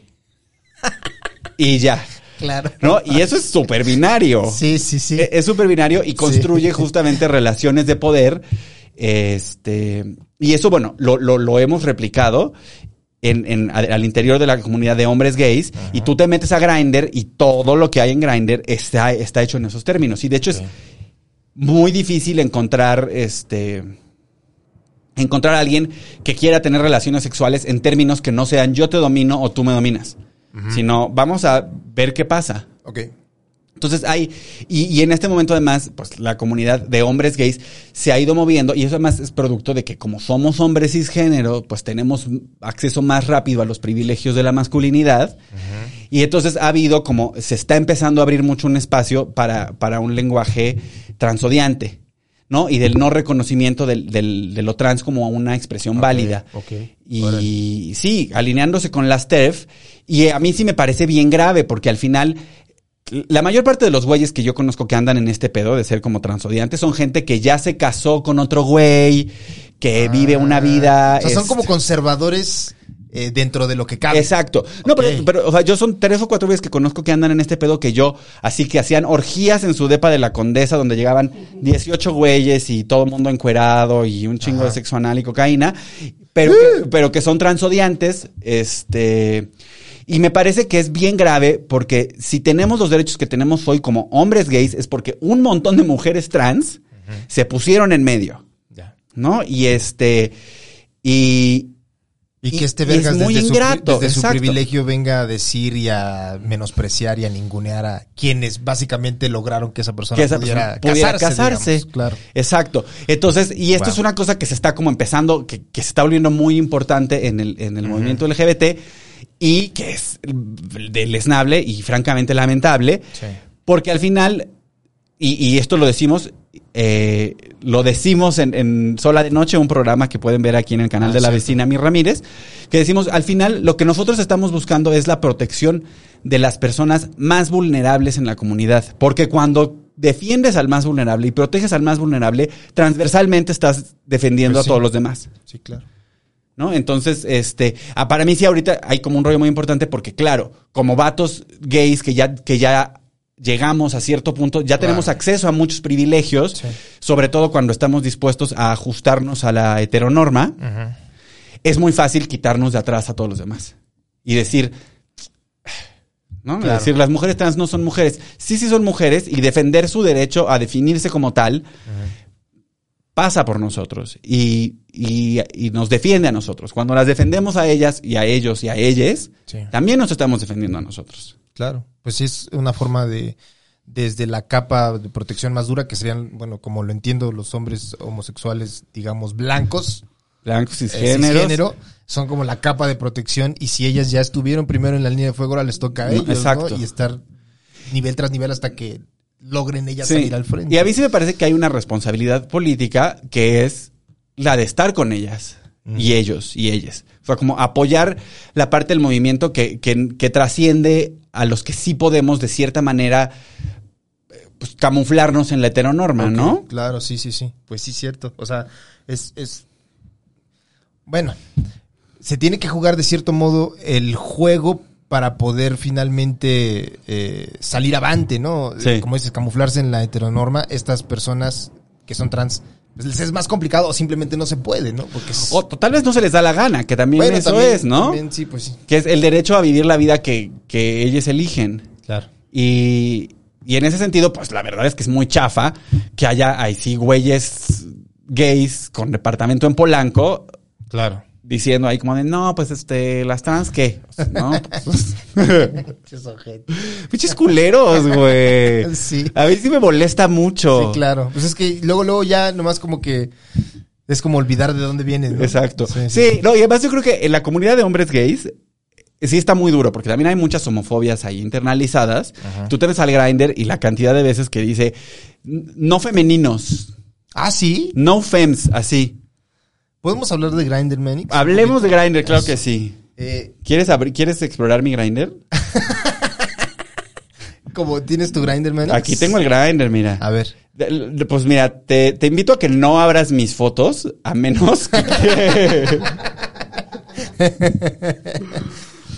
Y ya. Claro. ¿No? Y eso es súper binario. Sí, sí, sí. Eh, Es súper binario y construye Sí. justamente relaciones de poder. Este, y eso, bueno, lo, lo, lo hemos replicado en, en- al interior de la comunidad de hombres gays. Y tú te metes a Grindr y todo lo que hay en Grindr está, está hecho en esos términos. Y de hecho es muy difícil encontrar este. Encontrar a alguien que quiera tener relaciones sexuales en términos que no sean yo te domino o tú me dominas. Sino vamos a ver qué pasa. Ok. Entonces hay, y, y en este momento además, pues la comunidad de hombres gays se ha ido moviendo y eso además es producto de que como somos hombres cisgénero, pues tenemos acceso más rápido a los privilegios de la masculinidad y entonces ha habido como, se está empezando a abrir mucho un espacio para, para un lenguaje transodiante, ¿no? Y del no reconocimiento del, del- de lo trans como una expresión válida. Ok. Y sí, alineándose con las TERF. Y a mí sí me parece bien grave, porque al final, la mayor parte de los güeyes que yo conozco que andan en este pedo de ser como transodiantes son gente que ya se casó con otro güey, que vive una vida. Ah. O sea, son este, como conservadores eh, dentro de lo que cabe. Exacto. No, pero, pero, o sea, yo son tres o cuatro veces que conozco que andan en este pedo que yo, así que hacían orgías en su depa de la condesa donde llegaban 18 güeyes y todo el mundo encuerado y un chingo de sexo anal y cocaína, pero, que, pero que son transodiantes, este... Y me parece que es bien grave porque si tenemos los derechos que tenemos hoy como hombres gays es porque un montón de mujeres trans se pusieron en medio, Ya. ¿no? Y este... Y, Y que este vergas es muy desde, ingrato, su, desde su privilegio venga a decir y a menospreciar y a ningunear a quienes básicamente lograron que esa persona que esa pudiera, persona pudiera casarse. casarse. digamos. Claro. Exacto. Entonces, y esto Wow. es una cosa que se está como empezando, que, que se está volviendo muy importante en el, en el movimiento LGBT y que es deleznable y francamente lamentable, Sí. porque al final, y, y esto lo decimos, eh, lo decimos en, en Sola de Noche, un programa que pueden ver aquí en el canal Ah, de la vecina Mi Ramírez, que decimos, al final, lo que nosotros estamos buscando es la protección de las personas más vulnerables en la comunidad, porque cuando defiendes al más vulnerable y proteges al más vulnerable, transversalmente estás defendiendo Pues sí. a todos los demás. Sí, claro. ¿No? Entonces, este, ah, para mí sí ahorita hay como un rollo muy importante porque, claro, como vatos gays que ya, que ya llegamos a cierto punto, ya tenemos acceso a muchos privilegios, Sí. sobre todo cuando estamos dispuestos a ajustarnos a la heteronorma, es muy fácil quitarnos de atrás a todos los demás. Y decir, ¿no? Claro. Decir, las mujeres trans no son mujeres. Sí, sí son mujeres y defender su derecho a definirse como tal pasa por nosotros y, y- y nos defiende a nosotros. Cuando las defendemos a ellas y a ellos y a ellas, Sí. también nos estamos defendiendo a nosotros. Claro. Pues sí, es una forma de. Desde la capa de protección más dura, que serían, bueno, como lo entiendo, los hombres homosexuales, digamos, blancos, Blancos eh, cisgéneros. cisgénero, son como la capa de protección. Y si ellas ya estuvieron primero en la línea de fuego, ahora les toca a ellos, ¿no? exacto. Y estar nivel tras nivel hasta que logren ellas Sí. salir al frente. Y a mí sí me parece que hay una responsabilidad política que es la de estar con ellas. Y ellos, y ellas. O sea, como apoyar la parte del movimiento que, que, que trasciende a los que sí podemos, de cierta manera, pues, camuflarnos en la heteronorma, ¿no? Claro, sí, sí, sí. Pues sí, cierto. O sea, es, es. Bueno, se tiene que jugar de cierto modo el juego para poder finalmente eh, salir avante, ¿no? Sí. Como dices, camuflarse en la heteronorma. Estas personas que son trans, pues les es más complicado o simplemente no se puede, ¿no? Porque es- O tal vez no se les da la gana, que también Bueno, eso también- es, ¿no? también sí, pues sí. Que es el derecho a vivir la vida que, que ellos eligen. Claro. Y, y en ese sentido, pues la verdad es que es muy chafa que haya ahí sí güeyes gays con departamento en Polanco Claro. Diciendo ahí como de, no, pues este, las trans, ¿qué? ¿No? Pues, Pinches culeros, güey. Sí. A mí sí me molesta mucho. Sí, claro. Pues es que luego, luego ya nomás como que es como olvidar de dónde vienes, ¿no? Exacto. Sí, Sí, sí. no, y además yo creo que en la comunidad de hombres gays eh, sí está muy duro, porque también hay muchas homofobias ahí internalizadas. Tú te ves al grinder y la cantidad de veces que dice "N- no femeninos, Ah, sí. no fems, así. ¿Podemos hablar de Grindr Manix? Hablemos de grinder, claro que sí. Eh, ¿Quieres, abrir- ¿Quieres explorar mi grinder? como tienes tu Grindr Manix. Aquí tengo el grinder, mira. A ver. Pues mira, te, te invito a que no abras mis fotos, a menos que...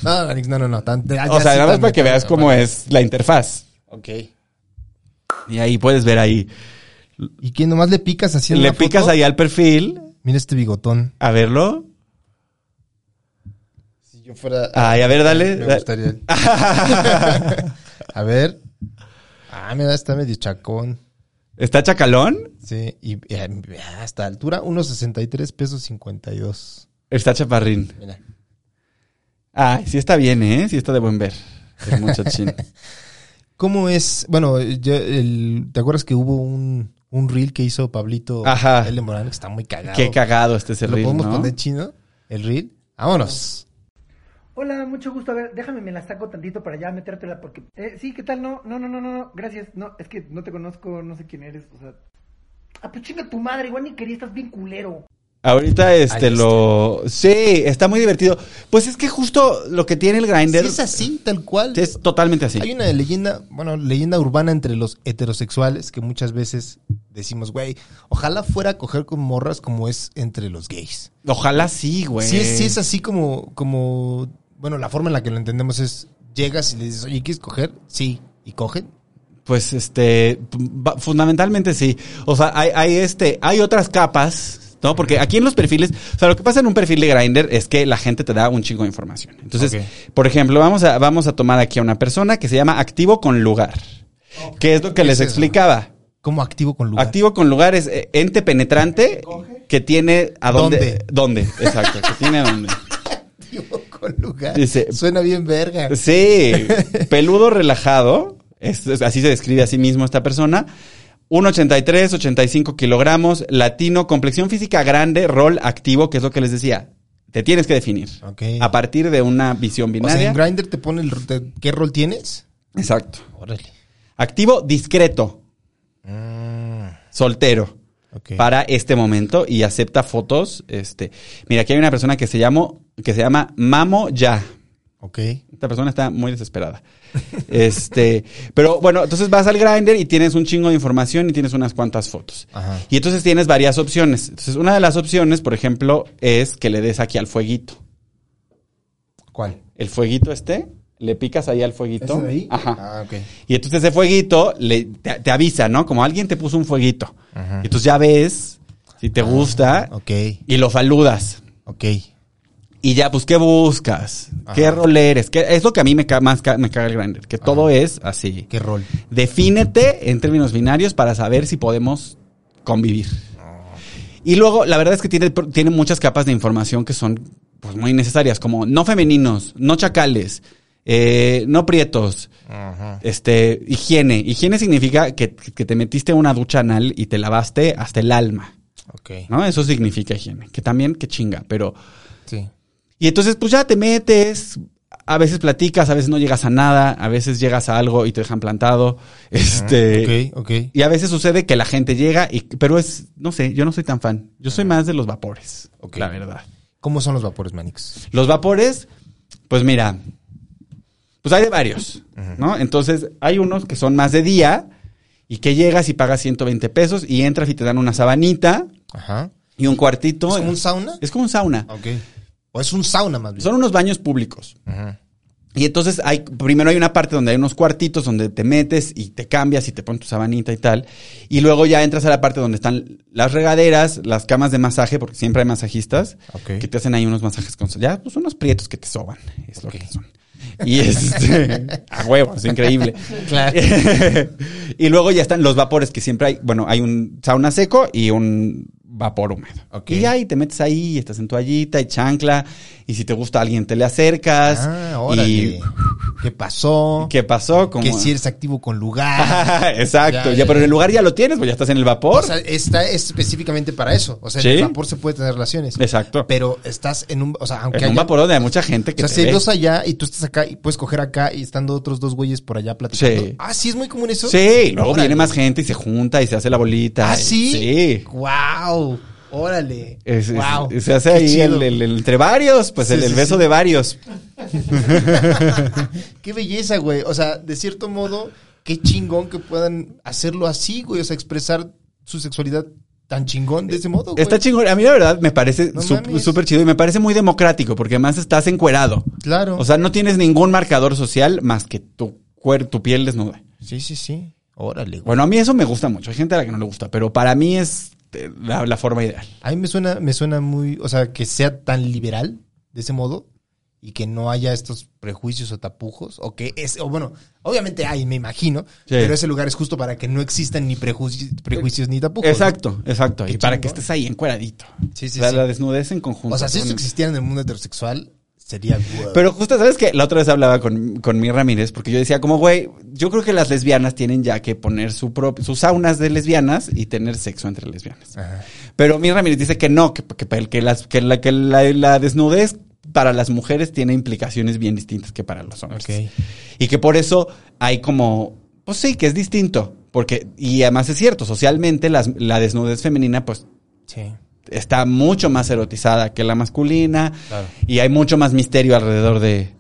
No, Manix, no, no, no. tan- ya- o sea, sí nada más para que veas cómo vale. es la interfaz. Ok. Y ahí puedes ver ahí. ¿Y quién nomás le picas así en Le la picas foto? ahí al perfil, Mira este bigotón. a verlo. Si yo fuera... Ay, a ver, dale. Me gustaría. a ver. Ah, mira, está medio chacón. ¿Está chacalón? Sí, y eh, a esta altura, 1.63 pesos 52. Está chaparrín. Mira. Ay, sí está bien, ¿eh? Sí está de buen ver. El muchachín. ¿Cómo es? Bueno, yo, el- ¿te acuerdas que hubo un, un reel que hizo Pablito Ajá. L. Morán que está muy cagado? Qué cagado este ese ¿Lo reel, podemos ¿no? poner chino? ¿El reel? Vámonos. Hola, mucho gusto. A ver, déjame, me la saco tantito para ya metértela porque... Eh, sí, ¿qué tal? No, no, no, no, no, no, gracias. No, es que no te conozco, no sé quién eres, o sea... Ah, pues chinga tu madre, igual ni quería, estás bien culero. Ahorita este lo... Sí, está muy divertido. Pues es que justo lo que tiene el grinder Sí, es así, tal cual. es totalmente así. Hay una leyenda, bueno, leyenda urbana entre los heterosexuales que muchas veces decimos, güey, ojalá fuera a coger con morras como es entre los gays. Ojalá sí, güey. Sí, es, sí es así como, como, bueno, la forma en la que lo entendemos es, llegas y le dices, oye, ¿quieres coger? Sí. ¿Y cogen? Pues este, fundamentalmente sí. O sea, hay, hay este, hay otras capas, ¿no? Porque aquí en los perfiles, o sea, lo que pasa en un perfil de Grindr es que la gente te da un chingo de información. Entonces, por ejemplo, vamos a, vamos a tomar aquí a una persona que se llama activo con lugar. ¿Qué es lo que ¿Qué les es explicaba? ¿Cómo activo con lugar? Activo con lugar es eh, ente penetrante que tiene a dónde. ¿Dónde? Exacto, que tiene a dónde. Activo con lugar. Dice- Suena bien verga. Sí, peludo relajado, es- es- así se describe a sí mismo esta persona. 1,83, 85 kilogramos, latino, complexión física grande, rol activo, que es lo que les decía. Te tienes que definir. Ok. A partir de una visión O sea, binaria. en Grindr te pone el, te- qué rol tienes. Exacto. Órale. Activo, discreto, soltero. Ok. para este momento y acepta fotos. Este, mira, aquí hay una persona que se llama, que se llama Mamo Ya. Ok. Esta persona está muy desesperada. Este, pero bueno, entonces vas al grinder y tienes un chingo de información y tienes unas cuantas fotos. Ajá. Y entonces tienes varias opciones. Entonces, una de las opciones, por ejemplo, es que le des aquí al fueguito. ¿Cuál? El fueguito este, le picas ahí al fueguito. ¿Ese de ahí? Ajá. Ah, ok. Y entonces ese fueguito le, te, te avisa, ¿no? Como alguien te puso un fueguito. Ajá. Y entonces ya ves si te gusta Ok. y lo saludas. Ok. Y ya, pues, ¿qué buscas? ¿Qué rol eres? ¿Qué, es lo que a mí me, ca- más ca- me caga el grinder, que todo es así. ¿Qué rol? Defínete en términos binarios para saber si podemos convivir. Y luego, la verdad es que tiene, tiene muchas capas de información que son pues, muy necesarias, como no femeninos, no chacales, eh, no prietos, Ajá. este, higiene. Higiene significa que, que te metiste una ducha anal y te lavaste hasta el alma, Ok. ¿no? Eso significa higiene. Que también, que chinga, pero... Sí. Y entonces, pues ya te metes, a veces platicas, a veces no llegas a nada, a veces llegas a algo y te dejan plantado. Este. Ok, ok. Y a veces sucede que la gente llega, y, pero es, no sé, yo no soy tan fan. Yo soy más de los vapores, Ok. la verdad. ¿Cómo son los vapores, Manix? Los vapores, pues mira, pues hay de varios, ¿no? Entonces, hay unos que son más de día y que llegas y pagas 120 pesos y entras y te dan una sabanita Ajá. y un cuartito. ¿Es como un sauna? Es como un sauna. Ok. O es un sauna más bien. Son unos baños públicos. Ajá. Y entonces hay, primero hay una parte donde hay unos cuartitos donde te metes y te cambias y te pones tu sabanita y tal. Y luego ya entras a la parte donde están las regaderas, las camas de masaje, porque siempre hay masajistas que te hacen ahí unos masajes con ya, pues unos prietos que te soban. Es lo que son. Y este, a huevo, es increíble. Claro. y luego ya están los vapores que siempre hay, bueno, hay un sauna seco y un vapor húmedo. Ok. Y ya, y te metes ahí, y estás en toallita y chancla, y si te gusta alguien te le acercas. Ah, órale. y ¿Qué pasó? ¿Qué pasó? Como... Que si eres activo con lugar. Exacto, Ya, ya, ya, pero en el lugar ya lo tienes, pues ya estás en el vapor. O sea, está específicamente para eso. O sea, en el vapor se puede tener relaciones. Exacto. Pero estás en un. O sea, aunque en un vapor donde hay mucha gente que O sea, te si hay dos allá y tú estás acá y puedes coger acá y estando otros dos güeyes por allá platicando. Sí. Ah, sí, es muy común eso. Sí, luego Órale. viene más gente y se junta y se hace la bolita. Ah, sí. Sí. Wow. Órale. Es- es- wow. se hace Qué ahí el, el- el- entre varios, pues Sí, el, sí, beso sí. de varios. Qué belleza, güey. O sea, de cierto modo, qué chingón que puedan hacerlo así, güey. O sea, expresar su sexualidad tan chingón de ese modo, güey. Está chingón. A mí la verdad me parece No súper chido y me parece muy democrático porque además estás encuerado. Claro. O sea, no tienes ningún marcador social más que tu, cuer tu piel desnuda. sí, sí, sí. Órale, güey. Bueno, a mí eso me gusta mucho. Hay gente a la que no le gusta, pero para mí es la, la forma ideal. A mí me suena, me suena muy, o sea, que sea tan liberal de ese modo y que no haya estos prejuicios o tapujos, o que es, o bueno, obviamente hay, me imagino, pero ese lugar es justo para que no existan ni prejuicios, prejuicios ni tapujos. ¿no? Exacto, exacto. Qué y para que estés ahí encueradito. Sí, sí, O sea, sí. la desnudez en conjunto. O sea, si esto Son- existiera en el mundo heterosexual, sería guau. Pero justo, ¿sabes que La otra vez hablaba con, con mi Ramírez, porque yo decía, como, güey, yo creo que las lesbianas tienen ya que poner su propio, sus saunas de lesbianas y tener sexo entre lesbianas. Ajá. Pero mi Ramírez dice que no, que, que, que las, que, la, que la, la desnudez para las mujeres tiene implicaciones bien distintas que para los hombres. Y que por eso hay como, pues sí, que es distinto. Porque, y además es cierto, socialmente las- la desnudez femenina, pues Sí. Está mucho más erotizada que la masculina Claro. y hay mucho más misterio alrededor de,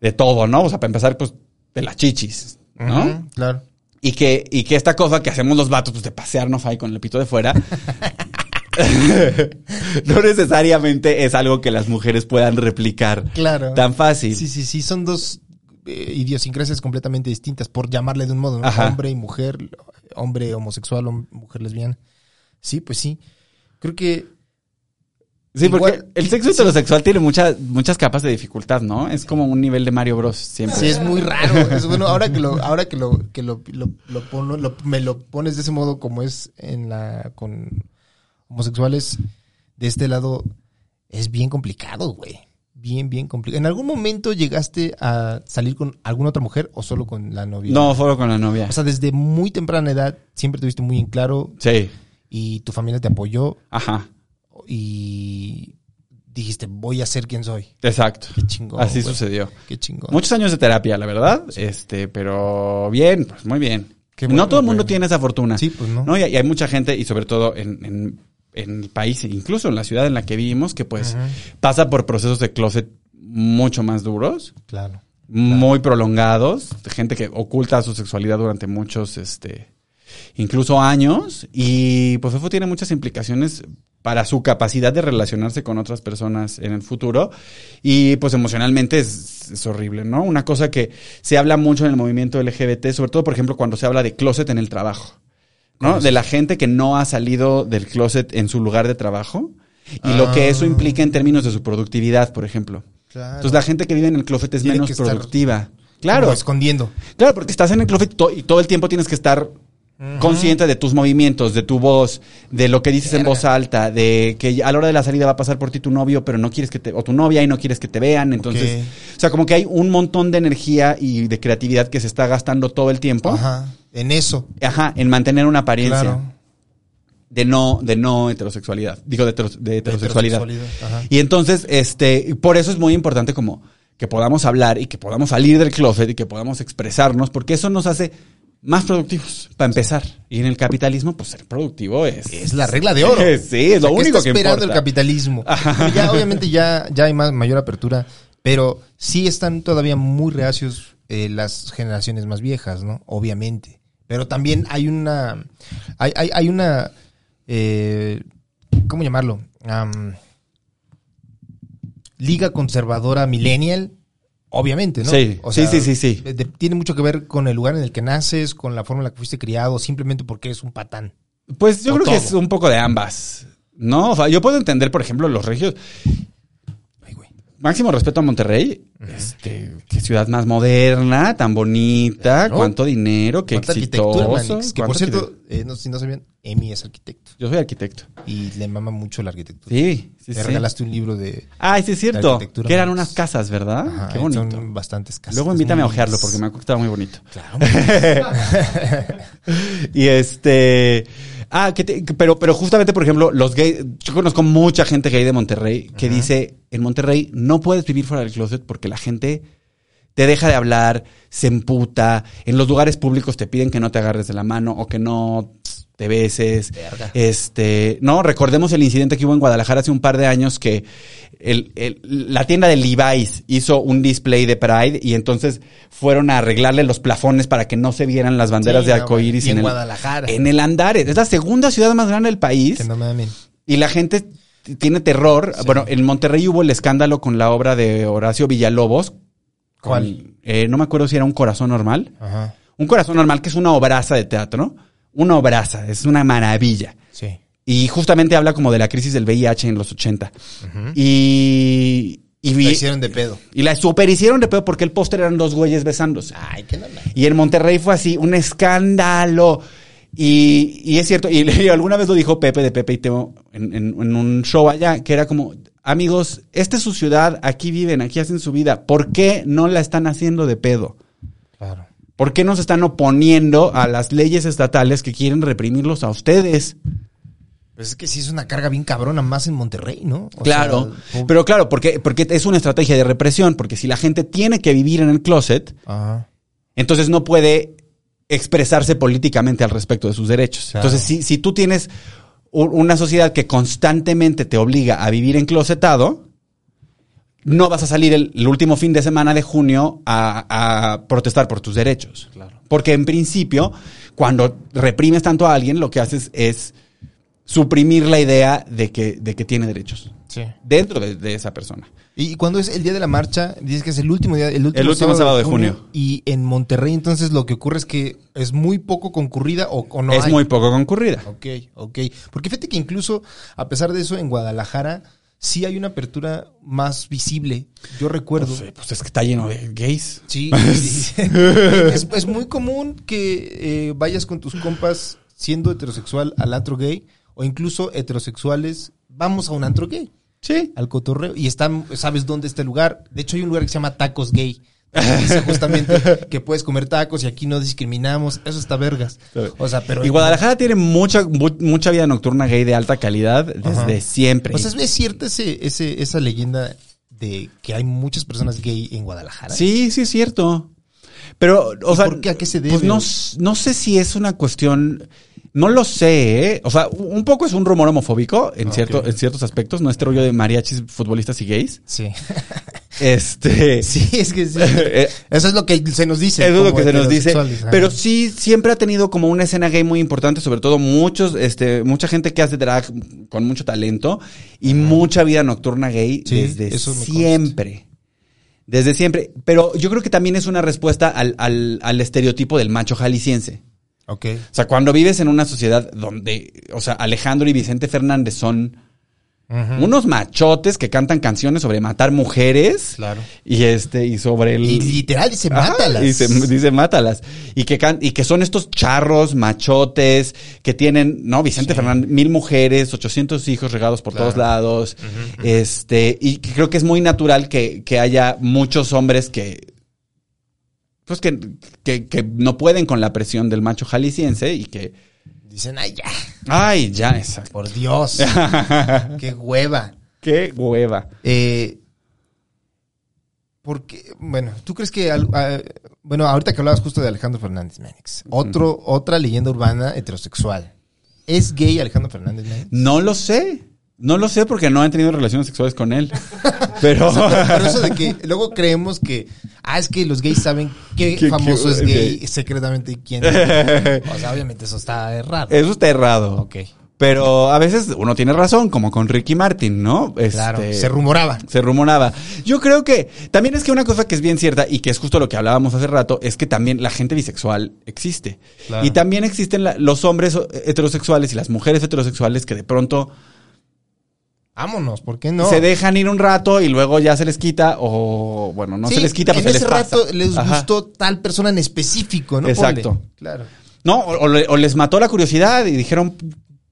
de todo, ¿no? O sea, para empezar, pues, de las chichis, ¿no? Claro. Y que, y que esta cosa que hacemos los vatos, pues, de pasearnos ahí con el pito de fuera, no necesariamente es algo que las mujeres puedan replicar Claro. tan fácil. Sí, sí, sí, son dos eh, idiosincrasias completamente distintas, por llamarle de un modo, ¿no? Ajá. Hombre y mujer, hombre homosexual, hom- mujer lesbiana. Sí, pues sí. Creo que Sí, porque el sexo sí. heterosexual tiene muchas, muchas capas de dificultad, ¿no? Es como un nivel de Mario Bros. siempre. sí es muy raro. Es bueno, ahora que lo, ahora que lo, que lo, lo, lo pono- lo- me lo pones de ese modo como es en la con homosexuales de este lado, es bien complicado, güey. Bien, bien complicado. ¿En algún momento llegaste a salir con alguna otra mujer o solo con la novia? No, solo con la novia. O sea, desde muy temprana edad siempre tuviste muy en claro Sí, y tu familia te apoyó ajá, y dijiste, voy a ser quien soy. exacto. Qué chingón. Así güey. sucedió. Qué chingón. Muchos años de terapia, la verdad. Este, pero bien, pues muy bien. Qué no todo el mundo tiene esa fortuna. Sí, pues no. ¿no? Y, hay mucha gente, y sobre todo en, en, en el país, incluso en la ciudad en la que vivimos, que pues pasa por procesos de closet mucho más duros, Claro. muy prolongados, gente que oculta su sexualidad durante muchos, este, incluso años, y pues eso tiene muchas implicaciones para su capacidad de relacionarse con otras personas en el futuro y pues emocionalmente es, es horrible, ¿no? Una cosa que se habla mucho en el movimiento LGBT, sobre todo por ejemplo cuando se habla de closet en el trabajo, ¿no? De la gente que no ha salido del closet en su lugar de trabajo y lo que eso Ah. implica en términos de su productividad, por ejemplo. Claro. Entonces la gente que vive en el closet es Tiene menos productiva. Claro, Como escondiendo. claro, porque estás en el closet y todo el tiempo tienes que estar consciente de tus movimientos, de tu voz, de lo que dices en voz alta, de que a la hora de la salida va a pasar por ti tu novio, pero no quieres que te, o tu novia y no quieres que te vean. Entonces, o sea, como que hay un montón de energía y de creatividad que se está gastando todo el tiempo. Ajá, Ajá. En eso. en mantener una apariencia Claro. de no, de no heterosexualidad. Digo, de, de De heterosexualidad. heterosexualidad, ajá. Y entonces, este, por eso es muy importante como que podamos hablar y que podamos salir del closet y que podamos expresarnos, porque eso nos hace más productivos, para empezar. Y en el capitalismo, pues ser productivo es... Es la regla de oro. sí, es lo O sea, ¿qué único está que esperando importa. el capitalismo. Ya, obviamente ya, ya hay más, mayor apertura, pero sí están todavía muy reacios eh, las generaciones más viejas, ¿no? Obviamente. Pero también hay una, hay, hay, hay una, eh, ¿cómo llamarlo? Am, liga conservadora millennial, obviamente, ¿no? Sí, sí, sí, sí, sí. de- de- tiene mucho que ver con el lugar en el que naces, con la forma en la que fuiste criado, simplemente porque eres un patán. Pues yo O creo que es un poco de ambas. ¿No? O sea, yo puedo entender, por ejemplo, los regios. Máximo respeto a Monterrey. Este, qué ciudad más moderna, tan bonita, cuánto dinero, qué ¿Cuánta exitoso. arquitectura, Manix? Que por cierto, eh, no si no sabían, Emi es arquitecto Yo soy arquitecto. y le mama mucho la arquitectura. Sí, sí, Le sí. regalaste un libro de... Ay, sí es cierto. Que eran unas casas, ¿verdad? Ajá, qué bonito. Son bastantes casas. Luego invítame a ojearlo porque me que estaba muy bonito. Claro. y este. Ah, que te- pero, pero justamente, por ejemplo, los gays. Yo conozco mucha gente gay de Monterrey que dice: en Monterrey no puedes vivir fuera del closet porque la gente te deja de hablar, se emputa. En los lugares públicos te piden que no te agarres de la mano o que no te beses. Verga. Este, no, recordemos el incidente que hubo en Guadalajara hace un par de años que el- el- la tienda de Levi's hizo un display de Pride y entonces fueron a arreglarle los plafones para que no se vieran las banderas Sí, de no, arcoíris en el, Guadalajara. En el Andares. Es la segunda ciudad más grande del país Que no mamen. y la gente tiene terror. Bueno, en Monterrey hubo el escándalo con la obra de Horacio Villalobos. con- ¿Cuál? eh, no me acuerdo si era un corazón normal. Ajá. Un corazón normal que es una obraza de teatro. Una obraza, es una maravilla. Sí. Y justamente habla como de la crisis del VIH en los 80. Y, y, vi- La hicieron de pedo. y la super hicieron de pedo porque el póster eran dos güeyes besándose. Ay, que no mames. Y en Monterrey fue así, un escándalo. Y, y es cierto, y, y alguna vez lo dijo Pepe de Pepe y Teo en, en- en un show allá, que era como, amigos, esta es su ciudad, aquí viven, aquí hacen su vida, ¿por qué no la están haciendo de pedo? Claro. ¿Por qué no se están oponiendo a las leyes estatales que quieren reprimirlos a ustedes? Pues es que sí es una carga bien cabrona más en Monterrey, ¿no? O Claro, sea, pero claro, porque, porque es una estrategia de represión, porque si la gente tiene que vivir en el closet, Ajá. entonces no puede expresarse políticamente al respecto de sus derechos. Claro. Entonces, si, si tú tienes una sociedad que constantemente te obliga a vivir enclosetado, no vas a salir el, el último fin de semana de junio a, a protestar por tus derechos. Porque en principio, cuando reprimes tanto a alguien, lo que haces es suprimir la idea de que, de que tiene derechos Sí. dentro de, de esa persona. Y cuando es el día de la marcha, dices que es el último día, el último, El último sábado de junio. Y en Monterrey, entonces lo que ocurre es que es muy poco concurrida o, o no es hay. muy poco concurrida. Ok, ok. Porque fíjate que incluso, a pesar de eso, en Guadalajara sí hay una apertura más visible. Yo recuerdo. Pues, eh, pues es que está lleno de gays. Sí, sí. es, es muy común que eh, vayas con tus compas siendo heterosexual al antro gay o incluso heterosexuales, vamos a un antro gay, Sí. al cotorreo y están, sabes dónde está el lugar. De hecho hay un lugar que se llama Tacos Gay. Dice justamente que puedes comer tacos y aquí no discriminamos. Eso está vergas. O sea, pero Y Guadalajara tiene mucha, mu- mucha vida nocturna gay de alta calidad desde Ajá. siempre. O sea, es, cierta ese, ese, esa leyenda de que hay muchas personas gay en Guadalajara. sí, sí es cierto. Pero, o ¿Y sea, por qué? ¿A qué se Pues debe? no, s- no sé si es una cuestión, no lo sé, ¿eh? O sea, un poco es un rumor homofóbico en, Ok. cierto, en ciertos aspectos, no este rollo de mariachis, futbolistas y gays. Sí. Este... Sí, es que sí. Eh, Eso es lo que se nos dice. Eso es lo que se nos dice. Pero sí, siempre ha tenido como una escena gay muy importante, sobre todo muchos, este, mucha gente que hace drag con mucho talento y mucha vida nocturna gay Sí, desde siempre. Desde siempre. Pero yo creo que también es una respuesta al, al, al estereotipo del macho jalisciense. Ok. O sea, cuando vives en una sociedad donde, o sea, Alejandro y Vicente Fernández son Unos machotes que cantan canciones sobre matar mujeres. Claro. Y este, y sobre el. Y literal dice, Ajá, mátalas. y se- dice, mátalas. Y que, can- y que son estos charros, machotes, que tienen, ¿no? Vicente Sí. Fernández, mil mujeres, 800 hijos regados por Claro. todos lados. Este, y creo que es muy natural que, que haya muchos hombres que, pues que, que, que no pueden con la presión del macho jalisciense y que, Dicen, ay, ya. ay, ya, exacto. Por Dios. qué hueva. Qué hueva. Eh, Porque, bueno, ¿tú crees que... al- bueno, ahorita que hablabas justo de Alejandro Fernández Manix, otro, otra leyenda urbana heterosexual. ¿Es gay Alejandro Fernández Manix? No lo sé. No lo sé porque no han tenido relaciones sexuales con él. Pero. Pero eso de que luego creemos que, ah, es que los gays saben qué ¿Qué- famoso qué- es gay secretamente y quién. no. O sea, obviamente eso está errado. Eso está errado. Ok. Pero a veces uno tiene razón, como con Ricky Martin, ¿no? Claro, Este, se rumoraba. Se rumoraba. Yo creo que también es que una cosa que es bien cierta y que es justo lo que hablábamos hace rato es que también la gente bisexual existe. Claro. Y también existen la- los hombres heterosexuales y las mujeres heterosexuales que de pronto Vámonos, ¿por qué no? se dejan ir un rato y luego ya se les quita o bueno, no Sí, se les quita, en se les ese pasa. rato les Ajá. gustó tal persona en específico, ¿no? Exacto. Ponle. Claro. No, o, o le- o les mató la curiosidad y dijeron,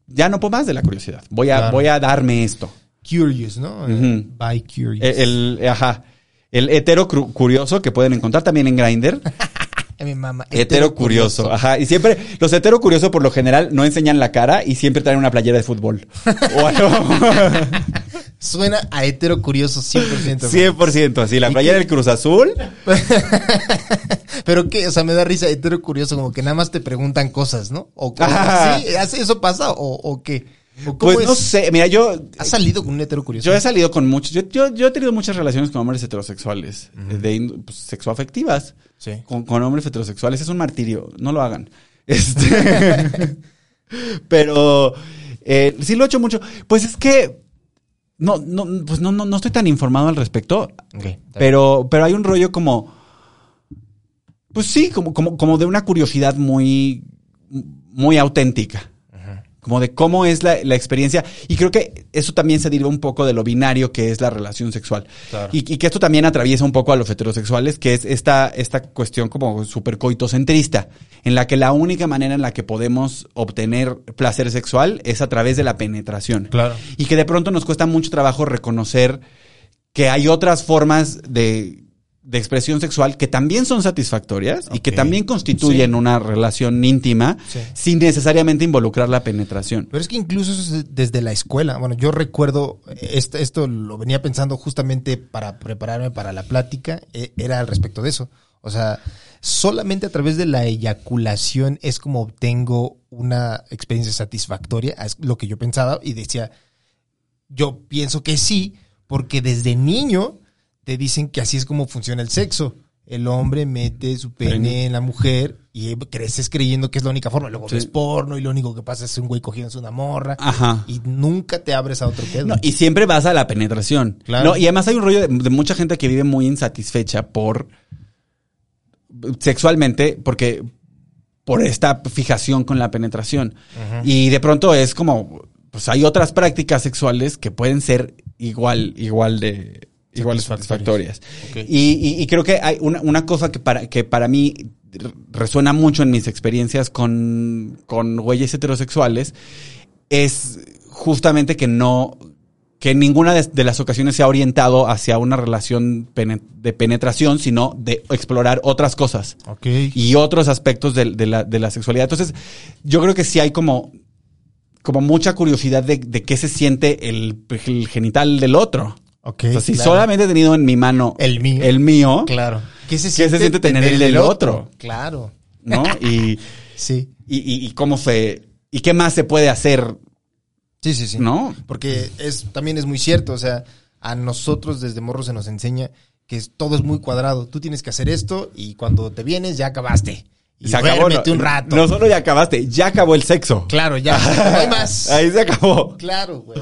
ya no puedo más de la curiosidad. Voy a, Claro. voy a darme esto. Curious, ¿no? Ujú. By curious. El, el- ajá. El hetero curioso que pueden encontrar también en Grindr. Ay, mi mamá. hetero curioso. Ajá. Y siempre, los hetero curiosos por lo general no enseñan la cara y siempre traen una playera de fútbol. O algo. Suena a hetero curioso 100%. 100% así. La ¿Y playera qué? del Cruz Azul. Pero que, o sea, me da risa hetero curioso, como que nada más te preguntan cosas, ¿no? O ¿hace- ¿eso pasa o, o qué? ¿O cómo Pues no sé. Mira, yo. ¿Has salido con un hetero curioso? Yo he salido con muchos. Yo, yo, yo he tenido muchas relaciones con hombres heterosexuales. De pues, sexoafectivas. Sí. con, con hombres heterosexuales es un martirio. No lo hagan. Este, pero eh, sí lo he hecho mucho. Pues es que no, no, pues no, no, no estoy tan informado al respecto. Ok, está Pero, pero hay un rollo como. Pues sí, como, como, como de una curiosidad muy, muy auténtica. Como de cómo es la, la experiencia. Y creo que eso también se deriva un poco de lo binario que es la relación sexual. Claro. Y, y que esto también atraviesa un poco a los heterosexuales, que es esta, esta cuestión como súper coitocentrista, en la que la única manera en la que podemos obtener placer sexual es a través de la penetración. Claro. Y que de pronto nos cuesta mucho trabajo reconocer que hay otras formas de, de expresión sexual que también son satisfactorias y que también constituyen una relación íntima Sí. sin necesariamente involucrar la penetración. Pero es que incluso eso es desde la escuela. Bueno, yo recuerdo, esto, esto lo venía pensando justamente para prepararme para la plática, eh, era al respecto de eso. O sea, solamente a través de la eyaculación es como obtengo una experiencia satisfactoria, es lo que yo pensaba y decía, yo pienso que sí, porque desde niño te dicen que así es como funciona el sexo. El hombre mete su pene en la mujer y creces creyendo que es la única forma. Luego Sí. ves porno y lo único que pasa es un güey cogiéndose una morra. Ajá. Y nunca te abres a otro pedo. No, y siempre vas a la penetración. Claro. No, y además hay un rollo de, de mucha gente que vive muy insatisfecha por sexualmente, porque por esta fijación con la penetración. Y de pronto es como, pues hay otras prácticas sexuales que pueden ser igual, igual de igual Satisfactorias. Y, y- y creo que hay una, una cosa que para, que para mí resuena mucho en mis experiencias con, con güeyes heterosexuales es justamente que no, que en ninguna de, de las ocasiones se ha orientado hacia una relación de penetración, sino de explorar otras cosas Ok. y otros aspectos de, de la, de la sexualidad. Entonces, yo creo que sí hay como, como mucha curiosidad de, de qué se siente el, el genital del otro. Ok. O sea, si claro. solamente he tenido en mi mano El mío. el mío, Claro. ¿Qué se ¿Qué se siente tener el del otro? Claro. ¿no? Y, Sí. y, y- y cómo se, y qué más se puede hacer, Sí, sí, sí. ¿no? Porque es, también es muy cierto, o sea, a nosotros desde morro se nos enseña que es- todo es muy cuadrado. Tú tienes que hacer esto y cuando te vienes ya acabaste. Y se acabó. no, un rato. No solo ya acabaste, ya acabó el sexo. Claro, ya. No hay más. Ahí se acabó. Claro, güey.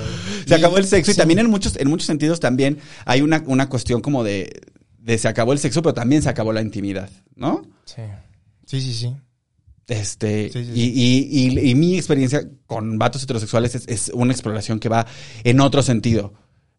Se acabó el sexo y también en muchos, en muchos sentidos también hay una, una cuestión como de, de se acabó el sexo, pero también se acabó la intimidad, ¿no? Sí. Sí, sí, sí. Este, Sí, sí, y, y- y- y mi experiencia con vatos heterosexuales es, es una exploración que va en otro sentido,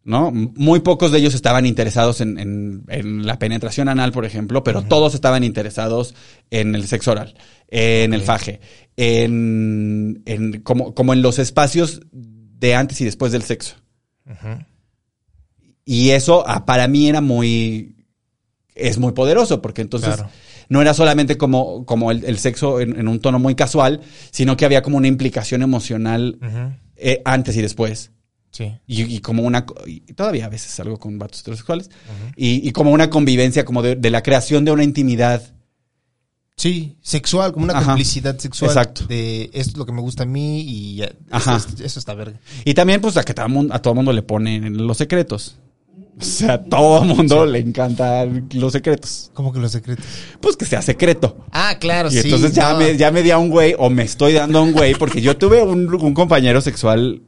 ¿no? Muy pocos de ellos estaban interesados en, en- en la penetración anal, por ejemplo, pero todos estaban interesados en el sexo oral, en el faje, en, en como, como en los espacios de antes y después del sexo. Y eso ah, para mí era muy, es muy poderoso, porque entonces Claro. no era solamente como, como el, el sexo en, en un tono muy casual, sino que había como una implicación emocional eh, antes y después. Sí. Y, y como una, y todavía a veces salgo con vatos heterosexuales, y, y como una convivencia, como de, de la creación de una intimidad. Sí, sexual, como una Ajá. complicidad sexual. Exacto. De esto es lo que me gusta a mí y ya, Ajá. Eso, eso está verga. Y también, pues, a que todo mundo, a todo mundo le ponen los secretos. O sea, a todo mundo le encantan los secretos. ¿Cómo que los secretos? Pues que sea secreto. Ah, claro, Y sí. entonces ya, me, ya me di a un güey, o me estoy dando a un güey, porque yo tuve un, un compañero sexual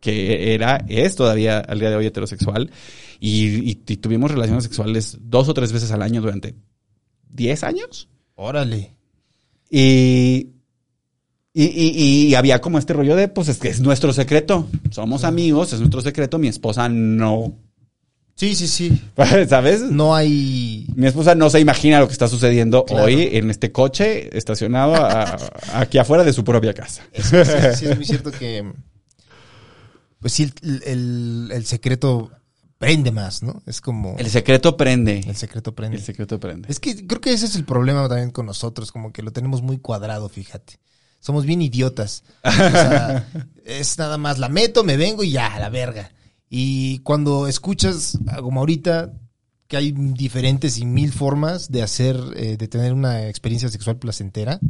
que era, es todavía al día de hoy heterosexual, y, y- y tuvimos relaciones sexuales dos o tres veces al año durante 10 años. Órale. Y, y, y- y había como este rollo de, pues es que es nuestro secreto. Somos amigos, es nuestro secreto. Mi esposa no. Sí, sí, sí. ¿Sabes? No hay. Mi esposa no se imagina lo que está sucediendo Claro. hoy en este coche estacionado a- aquí afuera de su propia casa. Sí, sí, es muy cierto que. Pues sí, el, el- el secreto prende más, ¿no? Es como. El secreto prende. el secreto prende. El secreto prende. Es que creo que ese es el problema también con nosotros, como que lo tenemos muy cuadrado, fíjate. Somos bien idiotas. O sea, es nada más la meto, me vengo y ya, a la verga. Y cuando escuchas, como ahorita, que hay diferentes y mil formas de hacer, eh, de tener una experiencia sexual placentera,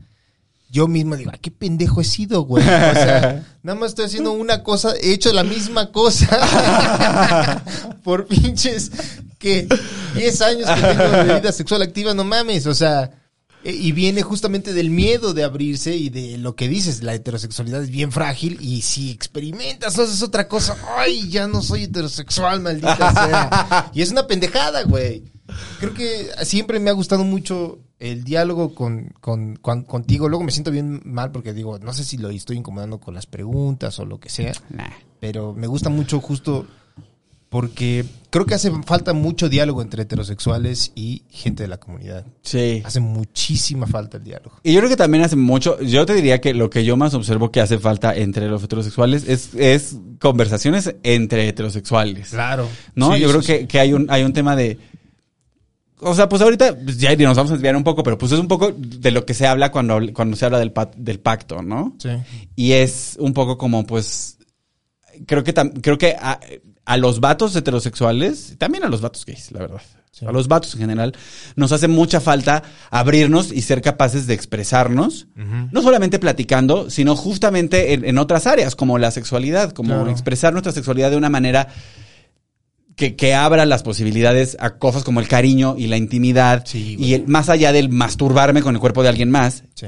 yo mismo digo, "Ah, qué pendejo he sido, güey. O sea, nada más estoy haciendo una cosa, he hecho la misma cosa por pinches, que 10 años que tengo de vida sexual activa, no mames, o sea, y viene justamente del miedo de abrirse y de lo que dices, la heterosexualidad es bien frágil y si experimentas o haces otra cosa, ay, ya no soy heterosexual, maldita sea. Y es una pendejada, güey. Creo que siempre me ha gustado mucho el diálogo con, con- con- contigo. Luego me siento bien mal porque digo, no sé si lo estoy incomodando con las preguntas o lo que sea, Nah. pero me gusta mucho justo porque creo que hace falta mucho diálogo entre heterosexuales y gente de la comunidad. Sí. Hace muchísima falta el diálogo. Y yo creo que también hace mucho, yo te diría que lo que yo más observo que hace falta entre los heterosexuales es, es conversaciones entre heterosexuales. Claro. ¿No? Sí, yo creo sí, que, que hay un, hay un tema de. O sea, pues ahorita pues, ya nos vamos a desviar un poco, pero pues es un poco de lo que se habla cuando, cuando se habla del, del pacto, ¿no? Sí. Y es un poco como, pues. Creo que, creo que a, los vatos heterosexuales, también a los vatos gays, la verdad. Sí. A los vatos en general, nos hace mucha falta abrirnos y ser capaces de expresarnos. No solamente platicando, sino justamente en, en otras áreas, como la sexualidad, como Claro. expresar nuestra sexualidad de una manera que, que abra las posibilidades a cosas como el cariño y la intimidad. Sí, y el- más allá del masturbarme con el cuerpo de alguien más, Sí.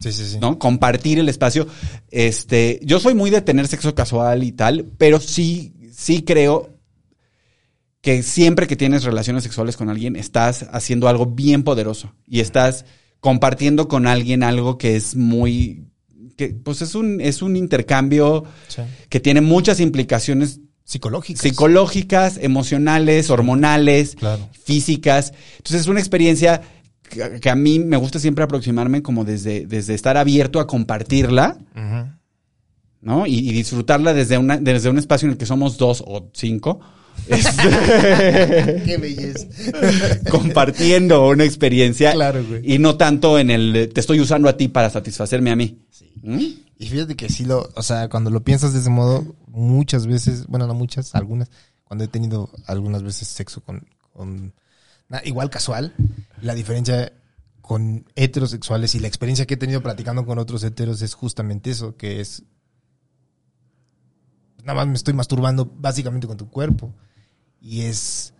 Sí, sí, sí. ¿no? Compartir el espacio. Este, yo soy muy de tener sexo casual y tal, pero sí, sí creo que siempre que tienes relaciones sexuales con alguien, estás haciendo algo bien poderoso y estás compartiendo con alguien algo que es muy, que pues es un, es un intercambio Sí. que tiene muchas implicaciones Psicológicas. psicológicas, emocionales, hormonales, Claro. físicas. Entonces es una experiencia que, que a mí me gusta siempre aproximarme como desde, desde estar abierto a compartirla, Ujú. ¿No? Y, y disfrutarla desde, una, desde un espacio en el que somos dos o cinco. Este, Qué belleza. compartiendo una experiencia Claro, güey. y no tanto en el te estoy usando a ti para satisfacerme a mí. ¿Mm? Y fíjate que sí lo, o sea, cuando lo piensas de ese modo, muchas veces, bueno, no muchas, algunas, cuando he tenido algunas veces sexo con, con na- igual casual, la diferencia con heterosexuales y la experiencia que he tenido platicando con otros heteros es justamente eso, que es nada más me estoy masturbando básicamente con tu cuerpo. Y es,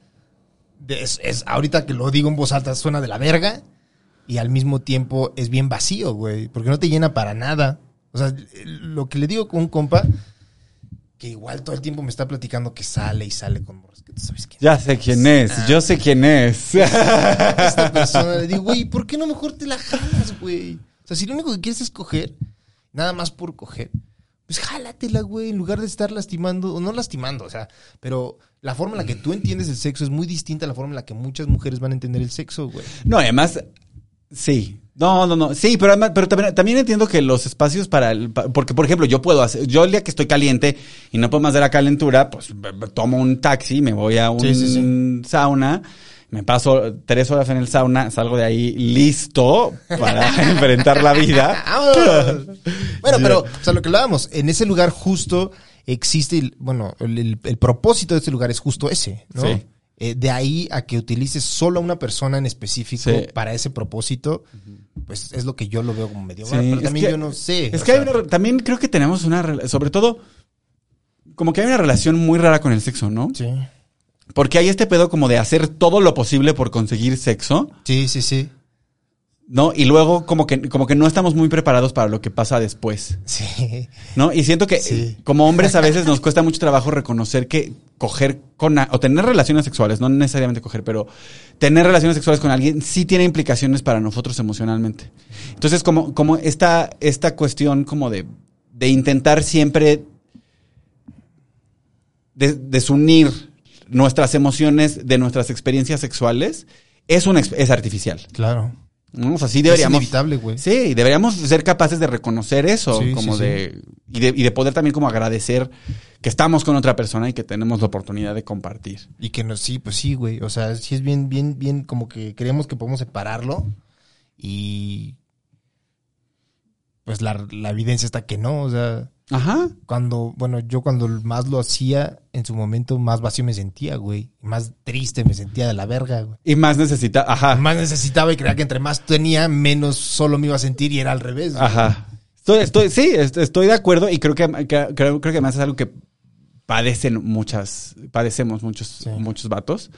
es, es ahorita que lo digo en voz alta suena de la verga, y al mismo tiempo es bien vacío, güey, porque no te llena para nada. O sea, lo que le digo con un compa, que igual todo el tiempo me está platicando que sale y sale con morros, que tú sabes quién Ya sé quién es, Ah. yo sé quién es. esta persona. Le digo, güey, ¿por qué no mejor te la jalas, güey? O sea, si lo único que quieres es coger, nada más por coger, pues jálatela, güey, en lugar de estar lastimando, o no lastimando, o sea, pero la forma en la que tú entiendes el sexo es muy distinta a la forma en la que muchas mujeres van a entender el sexo, güey. No, además, sí. No, no, no. Sí, pero además, pero también, también entiendo que los espacios para el, porque por ejemplo, yo puedo hacer, yo el día que estoy caliente y no puedo más de la calentura, pues tomo un taxi, me voy a un Sí, sí, sí. sauna, me paso tres horas en el sauna, salgo de ahí listo para enfrentar la vida. Bueno, pero, o sea, lo que hablábamos, en ese lugar justo existe, bueno, el, el- el propósito de este lugar es justo ese, ¿no? Sí. Eh, de ahí a que utilices solo a una persona en específico Sí. para ese propósito, pues es lo que yo lo veo como medio Sí, mal, pero también que- yo no sé. Es que hay una también creo que tenemos una, sobre todo, como que hay una relación muy rara con el sexo, ¿no? Sí, Porque hay este pedo como de hacer todo lo posible por conseguir sexo, sí, sí, sí. ¿no? Y luego como que, como que no estamos muy preparados para lo que pasa después, Sí, ¿no? Y siento que Sí. como hombres a veces nos cuesta mucho trabajo reconocer que coger con, o tener relaciones sexuales, no necesariamente coger, pero tener relaciones sexuales con alguien sí tiene implicaciones para nosotros emocionalmente. Entonces como, como esta, esta cuestión como de, de intentar siempre de- desunir nuestras emociones de nuestras experiencias sexuales es, ex- es artificial. claro. ¿no? O sea, sí Es deberíamos... inevitable, güey. Sí, deberíamos ser capaces de reconocer eso, Sí, como sí, de, Y de y de poder también como agradecer que estamos con otra persona y que tenemos la oportunidad de compartir. Y que no, sí, pues sí, güey. O sea, sí es bien, bien, bien, como que creemos que podemos separarlo. Y pues la, la evidencia está que no. O sea, Ajá. cuando, bueno, yo cuando más lo hacía, en su momento más vacío me sentía, güey. Más triste me sentía de la verga, güey. Y más necesita, ajá, Más necesitaba y creía que entre más tenía, menos solo me iba a sentir y era al revés. güey. ajá. Estoy, estoy, sí, est- estoy de acuerdo y creo que, que- creo, creo que además es algo que padecen muchas, padecemos muchos, Sí. muchos vatos.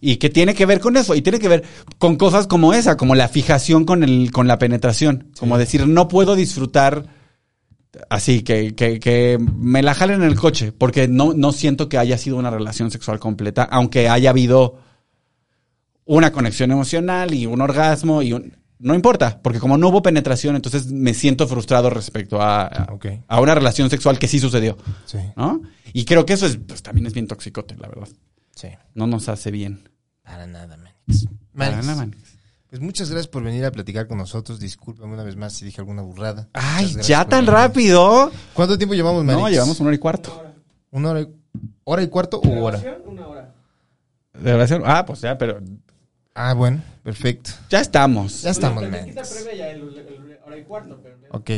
Y que tiene que ver con eso, y tiene que ver con cosas como esa, como la fijación con el, con la penetración. Como decir, no puedo disfrutar así, que, que, que me la jalen en el coche, porque no, no siento que haya sido una relación sexual completa, aunque haya habido una conexión emocional y un orgasmo y un... No importa, porque como no hubo penetración, entonces me siento frustrado respecto a, a, Ok. a una relación sexual que sí sucedió, Sí, ¿no? Y creo que eso es, pues, también es bien toxicote, la verdad. sí. No nos hace bien. Para nada, Manix. Para Manix, nada, man. Pues muchas gracias por venir a platicar con nosotros. Discúlpame una vez más si dije alguna burrada. Ay, ya tan venir. rápido. ¿Cuánto tiempo llevamos, Manix? No, llevamos una hora y cuarto. ¿Una hora y, hora y cuarto o hora? Una hora. ¿De grabación? Ah, pues ya, pero Ah, bueno, perfecto. ya estamos. Ya estamos, hora y cuarto, pero Ok,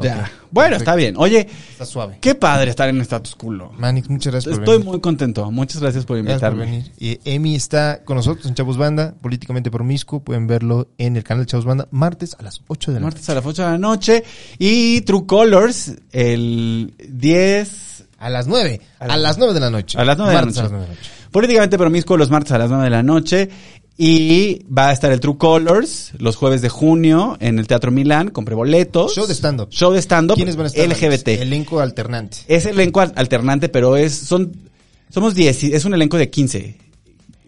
Ya. Bueno, perfecto. está bien. Oye, está suave. qué padre estar en Status Culo. Manix, muchas gracias por Estoy venir. muy contento. Muchas gracias por Gracias por invitarme. venir. Y Emi está con nosotros en Chavos Banda, políticamente promiscuo. Pueden verlo en el canal de Chavos Banda, martes a las 8 de la Martes a las 8 de la noche. Y True Colors el 10. A las 9. A las 9 de la noche. A las 9 de la Martes noche. a las 9 de la noche. Políticamente promiscuo los martes a las 9 de la noche. Y va a estar el True Colors los jueves de junio en el Teatro Milán. Compré boletos. Show de stand-up. Show de stand-up. ¿Quiénes van a estar? LGBT. Elenco alternante. Es elenco al- alternante, pero es son somos 10, y es un elenco de 15.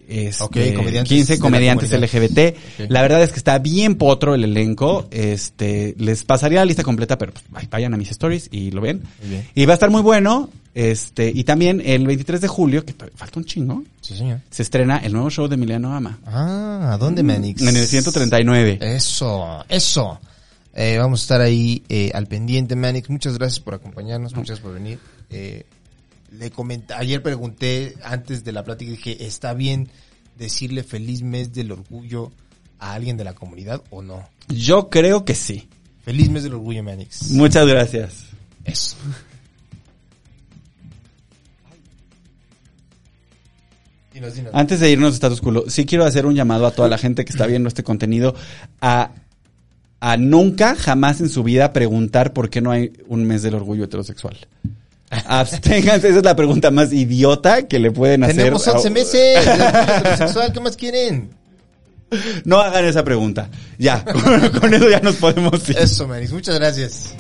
Este, Ok, comediantes 15 de la comediantes. LGBT. La verdad es que está bien potro el elenco. Este, les pasaría la lista completa, pero pues, ay, vayan a mis stories y lo ven. Y va a estar muy bueno. Este, y también el 23 de julio, que falta un chingo, Sí, señor. se estrena el nuevo show de Emiliano Ama. Ah, ¿a dónde, Manix? En el 139. Eso, eso. Eh, vamos a estar ahí eh, al pendiente, Manix. Muchas gracias por acompañarnos, muchas gracias por venir. Eh, le comenté, ayer pregunté antes de la plática, dije, ¿está bien decirle feliz mes del orgullo a alguien de la comunidad o no? Yo creo que sí. Feliz mes del orgullo, Manix. Muchas gracias. Eso. Dinos, dinos. Antes de irnos de status culo, sí quiero hacer un llamado a toda la gente que está viendo este contenido a, a nunca, jamás en su vida preguntar por qué no hay un mes del orgullo heterosexual. Absténganse, esa es la pregunta más idiota que le pueden hacer. Tenemos 11 a- meses. heterosexual, ¿Qué más quieren? No hagan esa pregunta. Ya, con, con eso ya nos podemos ir. Eso, Manix. Muchas gracias.